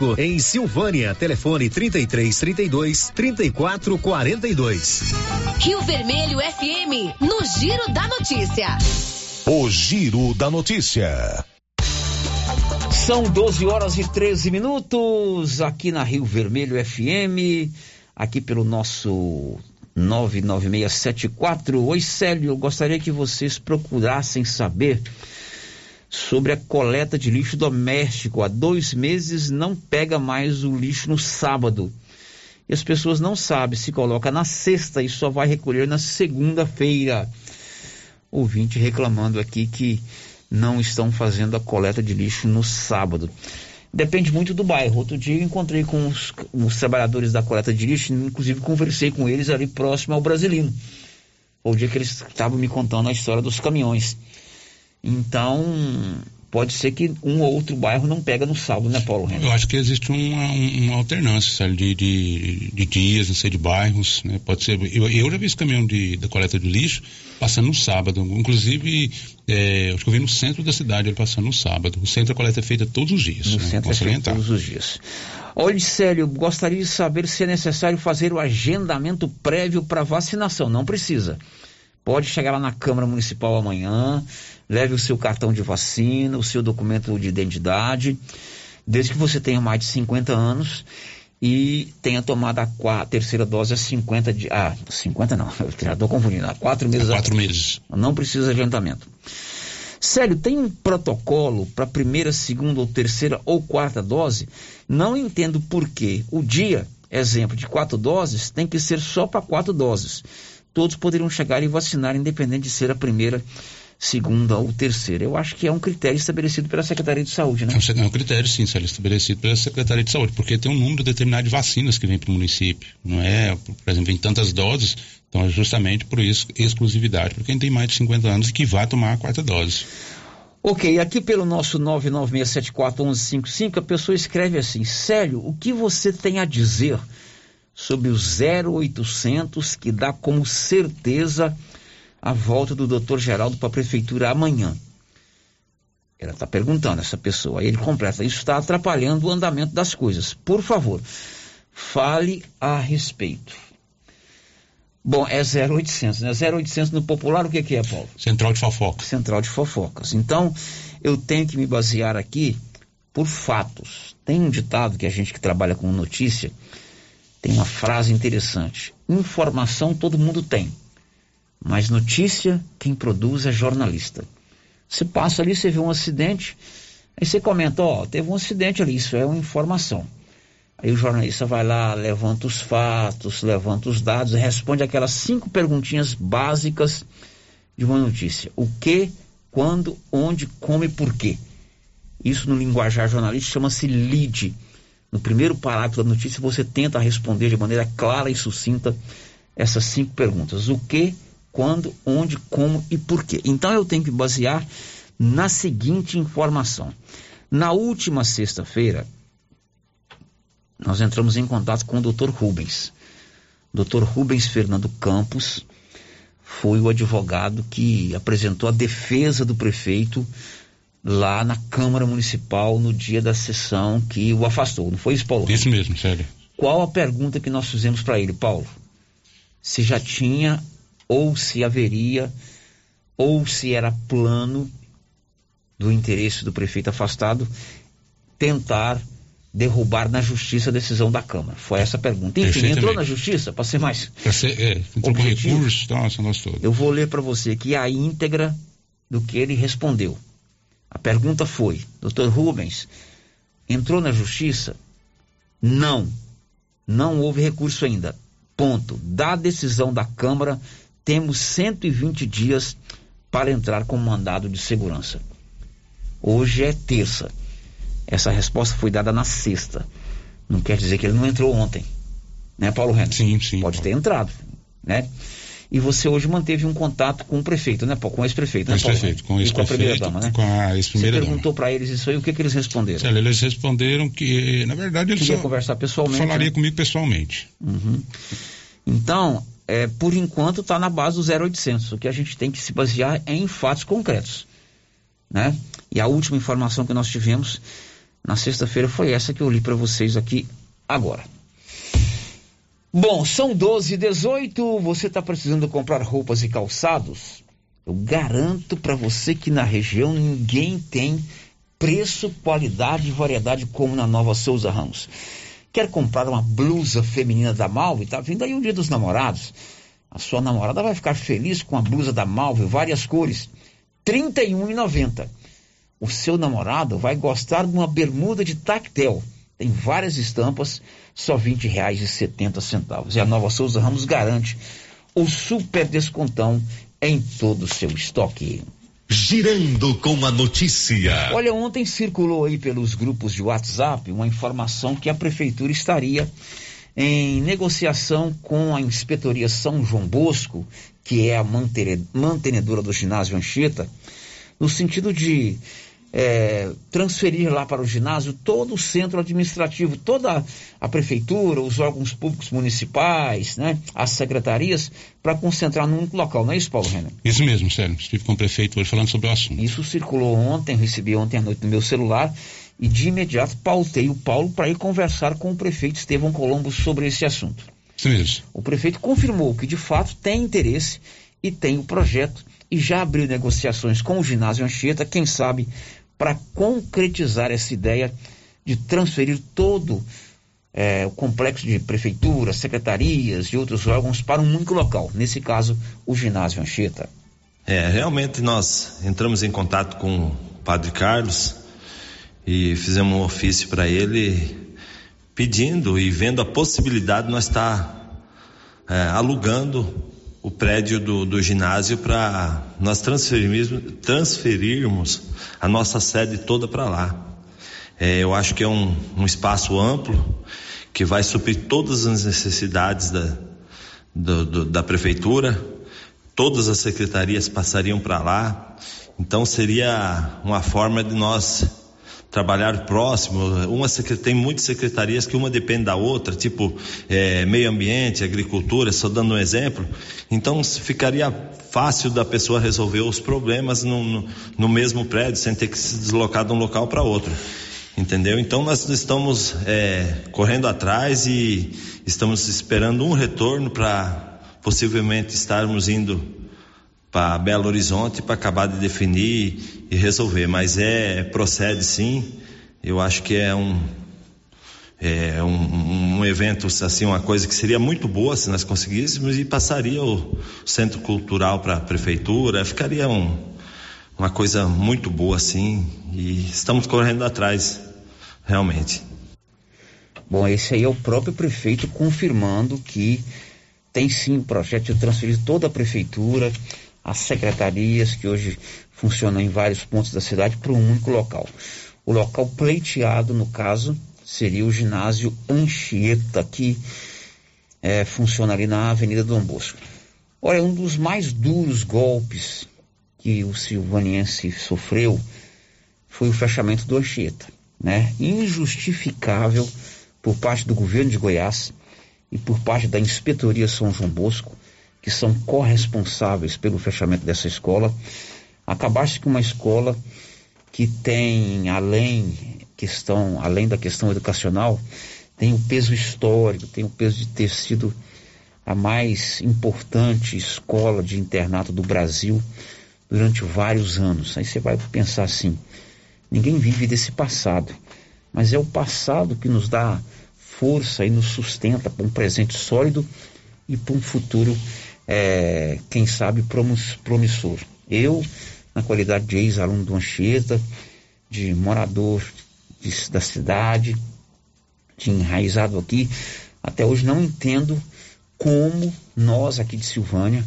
em Silvânia. Telefone 33 32 34 42. Rio Vermelho FM, no Giro da Notícia. O Giro da Notícia. São 12 horas e 13 minutos aqui na Rio Vermelho FM, aqui pelo nosso 99674. Oi, Célio, eu gostaria que vocês procurassem saber sobre a coleta de lixo doméstico. Há dois meses não pega mais o lixo no sábado. e as pessoas não sabem se coloca na sexta e só vai recolher na segunda-feira. Ouvinte reclamando aqui que não estão fazendo a coleta de lixo no sábado. Depende muito do bairro. Outro dia eu encontrei com os, os trabalhadores da coleta de lixo, inclusive conversei com eles ali próximo ao Brasilino. O dia que eles estavam me contando a história dos caminhões. Então, pode ser que um ou outro bairro não pega no sábado, né, Paulo Renan? Eu acho que existe uma, uma alternância, sabe, de, de, de, dias, não sei, de bairros, né? Pode ser. Eu, eu já vi esse caminhão de, da coleta de lixo passando no sábado. Inclusive, é, acho que eu vi no centro da cidade ele passando no sábado. O centro a coleta é feita todos os dias. No né? centro é feita todos os dias. Olha, Célio, gostaria de saber se é necessário fazer o agendamento prévio para vacinação. Não precisa. Pode chegar lá na Câmara Municipal amanhã, leve o seu cartão de vacina, o seu documento de identidade, desde que você tenha mais de 50 anos e tenha tomado a, a terceira dose há 50 de, ah, 50 não, eu já estou confundindo, há quatro meses. Há quatro meses. Não precisa de adiantamento. Sério, tem um protocolo para primeira, segunda ou terceira ou quarta dose? Não entendo por que o dia, exemplo, de quatro doses, tem que ser só para quatro doses todos poderiam chegar e vacinar, independente de ser a primeira, segunda ou terceira. Eu acho que é um critério estabelecido pela Secretaria de Saúde, né? É um critério, sim, é estabelecido pela Secretaria de Saúde, porque tem um número determinado de vacinas que vem para o município. Não é, por exemplo, vem tantas doses, então é justamente por isso, exclusividade, para quem tem mais de 50 anos e que vai tomar a quarta dose. Ok, aqui pelo nosso 996741155, a pessoa escreve assim: Célio, o que você tem a dizer sobre o 0800 que dá como certeza a volta do doutor Geraldo para a prefeitura amanhã. Ela está perguntando, essa pessoa. Aí ele completa: Isso está atrapalhando o andamento das coisas. Por favor, fale a respeito. Bom, é 0800, né? 0800 no popular, o que, que é, Paulo? Central de fofocas. Central de fofocas. Então, eu tenho que me basear aqui por fatos. Tem um ditado que a gente que trabalha com notícia tem uma frase interessante: informação todo mundo tem, mas notícia quem produz é jornalista. Você passa ali, você vê um acidente, aí você comenta: ó, teve um acidente ali, isso é uma informação. Aí o jornalista vai lá, levanta os fatos, levanta os dados, responde aquelas cinco perguntinhas básicas de uma notícia: o que, quando, onde, como e por quê. Isso no linguajar jornalístico chama-se lead no primeiro parágrafo da notícia, você tenta responder de maneira clara e sucinta essas cinco perguntas: o que, quando, onde, como e por quê. Então eu tenho que basear na seguinte informação. Na última sexta-feira, nós entramos em contato com o Dr. Rubens. Dr. Rubens Fernando Campos foi o advogado que apresentou a defesa do prefeito lá na Câmara Municipal no dia da sessão que o afastou. Não foi isso, Paulo? Isso mesmo, sério. Qual a pergunta que nós fizemos para ele, Paulo? Se já tinha, ou se haveria, ou se era plano do interesse do prefeito afastado tentar derrubar na justiça a decisão da Câmara? Foi essa a pergunta. Enfim, entrou na justiça, para ser mais. Pra ser, é, entrou com recursos, nossa, nós todos. Eu vou ler para você aqui a íntegra do que ele respondeu. A pergunta foi: Dr. Rubens, entrou na justiça? Não. Não houve recurso ainda. Ponto. Da decisão da Câmara, temos 120 dias para entrar com mandado de segurança. Hoje é terça. Essa resposta foi dada na sexta. Não quer dizer que ele não entrou ontem. Né, Paulo Renan? Sim, sim. Pode ter entrado, né? E você hoje manteve um contato com o prefeito, né, Com o ex-prefeito, né, Com o ex-prefeito, com o ex-prefeito. Com a primeira-dama, né? Com a ex-primeira Você perguntou para eles isso aí, o que, que eles responderam? Eles responderam que, na verdade, eles Queria só conversar pessoalmente. Falaria né? comigo pessoalmente. Uhum. Então, é, por enquanto, está na base do 0800. O que a gente tem que se basear é em fatos concretos, né? E a última informação que nós tivemos na sexta-feira foi essa que eu li para vocês aqui agora. Bom, são 12 e 18. Você está precisando comprar roupas e calçados? Eu garanto para você que na região ninguém tem preço, qualidade e variedade como na Nova Souza Ramos. Quer comprar uma blusa feminina da Malve? Tá vindo aí o dia dos namorados. A sua namorada vai ficar feliz com a blusa da Malve, várias cores. R$ 31,90. O seu namorado vai gostar de uma bermuda de tactel Tem várias estampas, só R$ 20,70. E a Nova Souza Ramos garante o super descontão em todo o seu estoque. Girando com a notícia. Olha, ontem circulou aí pelos grupos de WhatsApp uma informação que a prefeitura estaria em negociação com a Inspetoria São João Bosco, que é a mantenedora do ginásio Anchieta, no sentido de é, transferir lá para o ginásio todo o centro administrativo, toda a prefeitura, os órgãos públicos municipais, né, as secretarias, para concentrar num único local, não é isso, Paulo Renner? Isso mesmo, Sérgio. Estive com o prefeito hoje falando sobre o assunto. Isso circulou ontem, recebi ontem à noite no meu celular e de imediato pautei o Paulo para ir conversar com o prefeito Estevão Colombo sobre esse assunto. Isso mesmo. O prefeito confirmou que de fato tem interesse e tem o projeto e já abriu negociações com o ginásio Anchieta, quem sabe para concretizar essa ideia de transferir todo é, o complexo de prefeituras, secretarias e outros órgãos para um único local, nesse caso, o ginásio Anchieta. É, realmente nós entramos em contato com o Padre Carlos e fizemos um ofício para ele pedindo e vendo a possibilidade de nós estar é, alugando o prédio do, do ginásio para nós transferirmos, transferirmos a nossa sede toda para lá. É, eu acho que é um, um espaço amplo que vai suprir todas as necessidades da, do, do, da prefeitura, todas as secretarias passariam para lá, então seria uma forma de nós trabalhar próximo. Uma tem muitas secretarias que uma depende da outra, tipo é, meio ambiente, agricultura, só dando um exemplo. Então ficaria fácil da pessoa resolver os problemas no, no, no mesmo prédio, sem ter que se deslocar de um local para outro. Entendeu? Então nós estamos é, correndo atrás e estamos esperando um retorno para possivelmente estarmos indo para Belo Horizonte para acabar de definir e resolver. Mas é procede sim. Eu acho que é um é um, um, evento assim uma coisa que seria muito boa se nós conseguíssemos e passaria o centro cultural para a prefeitura. Ficaria um, uma coisa muito boa assim e estamos correndo atrás realmente. Bom, esse aí é o próprio prefeito confirmando que tem sim o projeto de transferir toda a prefeitura as secretarias que hoje funcionam em vários pontos da cidade para um único local. O local pleiteado, no caso, seria o ginásio Anchieta, que é, funciona ali na Avenida Dom Bosco. Olha, um dos mais duros golpes que o silvaniense sofreu foi o fechamento do Anchieta, né? Injustificável por parte do governo de Goiás e por parte da Inspetoria São João Bosco, que são corresponsáveis pelo fechamento dessa escola, acabasse com uma escola que tem, além, questão, além da questão educacional, tem o peso histórico, tem o peso de ter sido a mais importante escola de internato do Brasil durante vários anos. Aí você vai pensar assim: ninguém vive desse passado, mas é o passado que nos dá força e nos sustenta para um presente sólido e para um futuro é, quem sabe, promissor. Eu, na qualidade de ex-aluno do Anchieta, de morador de, da cidade, de enraizado aqui, até hoje não entendo como nós aqui de Silvânia,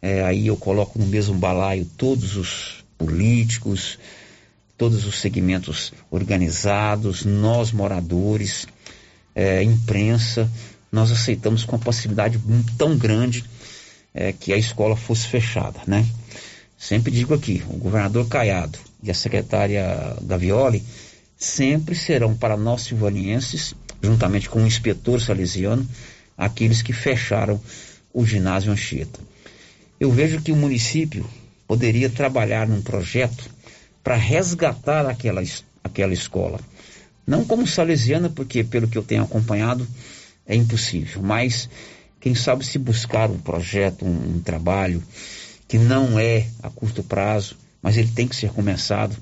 é, aí eu coloco no mesmo balaio todos os políticos, todos os segmentos organizados, nós moradores, é, imprensa, nós aceitamos com uma passividade tão grande é, que a escola fosse fechada, né? Sempre digo aqui, o governador Caiado e a secretária Gavioli sempre serão para nós silvanienses, juntamente com o inspetor salesiano, aqueles que fecharam o ginásio Anchieta. Eu vejo que o município poderia trabalhar num projeto para resgatar aquela, aquela escola. Não como salesiana, porque pelo que eu tenho acompanhado é impossível, mas quem sabe se buscar um projeto, um, um trabalho que não é a curto prazo, mas ele tem que ser começado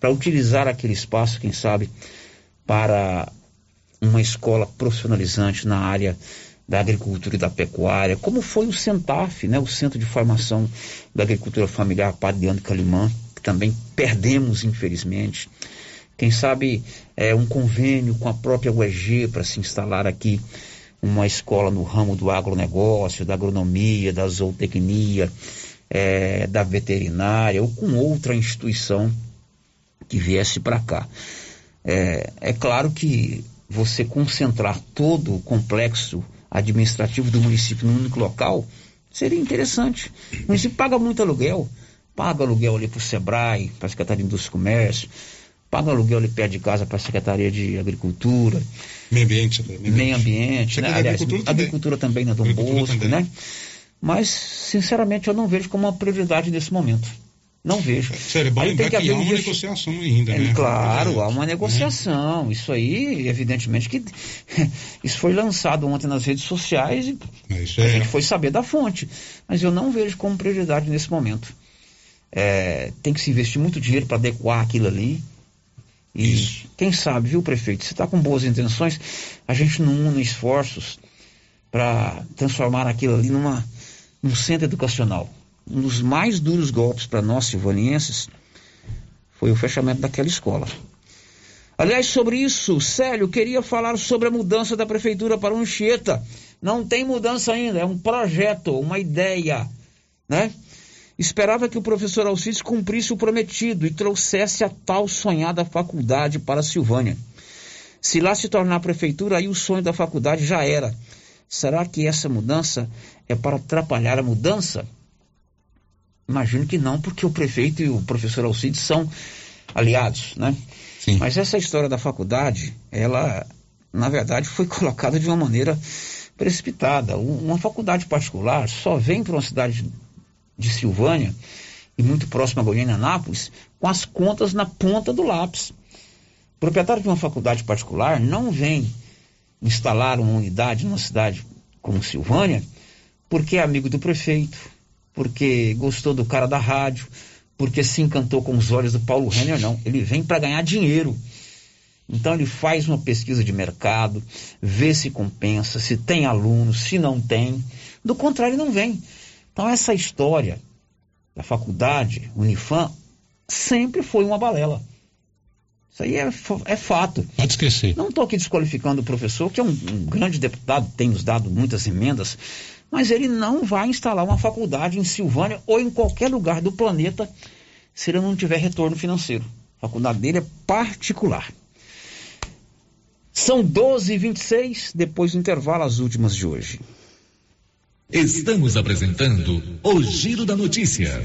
para utilizar aquele espaço, quem sabe, para uma escola profissionalizante na área da agricultura e da pecuária, como foi o CENTAF, né, o Centro de Formação da Agricultura Familiar Padre Leandro Calimã, que também perdemos, infelizmente. Quem sabe é, um convênio com a própria UEG para se instalar aqui uma escola no ramo do agronegócio, da agronomia, da zootecnia, é, da veterinária ou com outra instituição que viesse para cá. É, é claro que você concentrar todo o complexo administrativo do município num único local seria interessante. O município paga muito aluguel, paga aluguel ali para o SEBRAE, para a Secretaria de Indústria e Comércio, paga aluguel ali perto de casa para a Secretaria de Agricultura. Meio ambiente também. Meio, meio ambiente, né? Aliás, agricultura também, agricultura também na Dom Bosco, né? Mas, sinceramente, eu não vejo como uma prioridade nesse momento. Não vejo. Sério, é bom aí lembrar que, que há uma negociação ainda, é, né? Claro, há uma negociação. É. Isso aí, evidentemente, que isso foi lançado ontem nas redes sociais e a gente foi saber da fonte. Mas eu não vejo como prioridade nesse momento. É, tem que se investir muito dinheiro para adequar aquilo ali. E isso. quem sabe, viu, prefeito? Se está com boas intenções, a gente não une esforços para transformar aquilo ali numa, num centro educacional um dos mais duros golpes para nós silvanienses foi o fechamento daquela escola. Aliás, sobre isso, Célio, queria falar sobre a mudança da prefeitura para Anchieta. Não tem mudança ainda, é um projeto, uma ideia, né? Esperava que o professor Alcides cumprisse o prometido e trouxesse a tal sonhada faculdade para a Silvânia. Se lá se tornar prefeitura, aí o sonho da faculdade já era. Será que essa mudança é para atrapalhar a mudança? Imagino que não, porque o prefeito e o professor Alcides são aliados, né? Sim. Mas essa história da faculdade, ela, na verdade, foi colocada de uma maneira precipitada. Uma faculdade particular só vem para uma cidade de Silvânia e muito próxima a Goiânia, Anápolis, com as contas na ponta do lápis. O proprietário de uma faculdade particular não vem instalar uma unidade numa cidade como Silvânia porque é amigo do prefeito, porque gostou do cara da rádio, porque se encantou com os olhos do Paulo Renner, não. Ele vem para ganhar dinheiro. Então ele faz uma pesquisa de mercado, vê se compensa, se tem alunos, se não tem. Do contrário, não vem. Então essa história da faculdade, Unifam, sempre foi uma balela. Isso aí é, é fato. Pode esquecer. Não estou aqui desqualificando o professor, que é um, um grande deputado, tem nos dado muitas emendas, mas ele não vai instalar uma faculdade em Silvânia ou em qualquer lugar do planeta se ele não tiver retorno financeiro. A faculdade dele é particular. São 12 e 26 depois do intervalo, as últimas de hoje. Estamos apresentando o Giro da Notícia.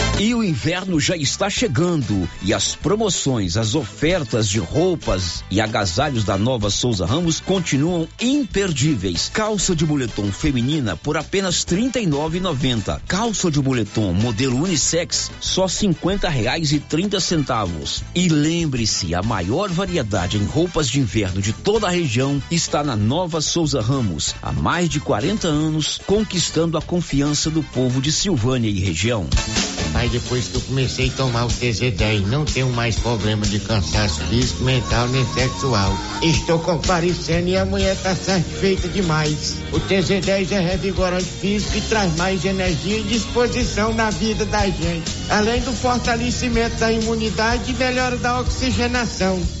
E o inverno já está chegando e as promoções, as ofertas de roupas e agasalhos da Nova Souza Ramos continuam imperdíveis. Calça de moletom feminina por apenas R$ 39,90. Calça de moletom modelo unissex só R$ reais e trinta centavos. E lembre-se, a maior variedade em roupas de inverno de toda a região está na Nova Souza Ramos. Há mais de 40 anos, conquistando a confiança do povo de Silvânia e região. Depois que eu comecei a tomar o TZ10, não tenho mais problema de cansaço físico, mental nem sexual. Estou comparecendo e a mulher está satisfeita demais. O TZ10 é revigorante físico e traz mais energia e disposição na vida da gente. Além do fortalecimento da imunidade e melhora da oxigenação.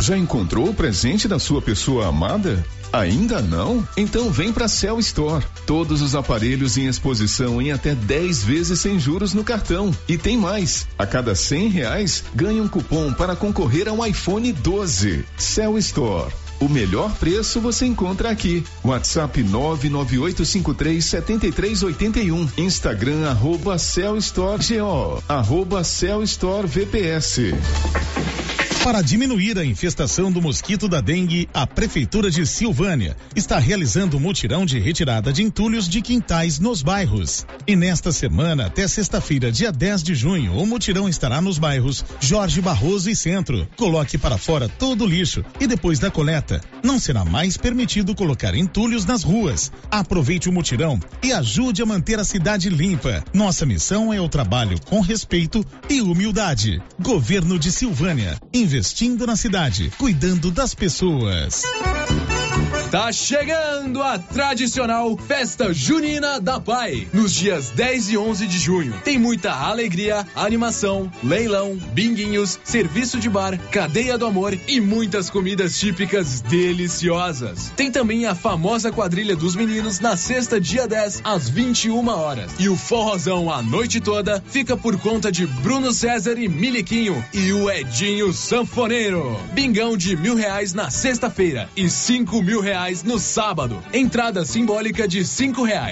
Já encontrou o presente da sua pessoa amada? Ainda não? Então vem para Cell Store. Todos os aparelhos em exposição em até 10 vezes sem juros no cartão. E tem mais. A cada 100 reais ganha um cupom para concorrer a um iPhone 12. Cell Store. O melhor preço você encontra aqui. WhatsApp 998537381. Instagram arroba Cell Store GO. Arroba Cell Store VPS. Para diminuir a infestação do mosquito da dengue, a Prefeitura de Silvânia está realizando um mutirão de retirada de entulhos de quintais nos bairros. E nesta semana, até sexta-feira, dia 10 de junho, o mutirão estará nos bairros Jorge Barroso e Centro. Coloque para fora todo o lixo e depois da coleta, não será mais permitido colocar entulhos nas ruas. Aproveite o mutirão e ajude a manter a cidade limpa. Nossa missão é o trabalho com respeito e humildade. Governo de Silvânia investindo na cidade, cuidando das pessoas. Tá chegando a tradicional Festa Junina da Pai, nos dias 10 e 11 de junho. Tem muita alegria, animação, leilão, binguinhos, serviço de bar, cadeia do amor e muitas comidas típicas deliciosas. Tem também a famosa quadrilha dos meninos na sexta, dia 10, às 21 horas. E o forrozão a noite toda fica por conta de Bruno César e Miliquinho e o Edinho Sanfoneiro. Bingão de mil reais na sexta-feira e cinco mil reais no sábado. Entrada simbólica de cinco reais.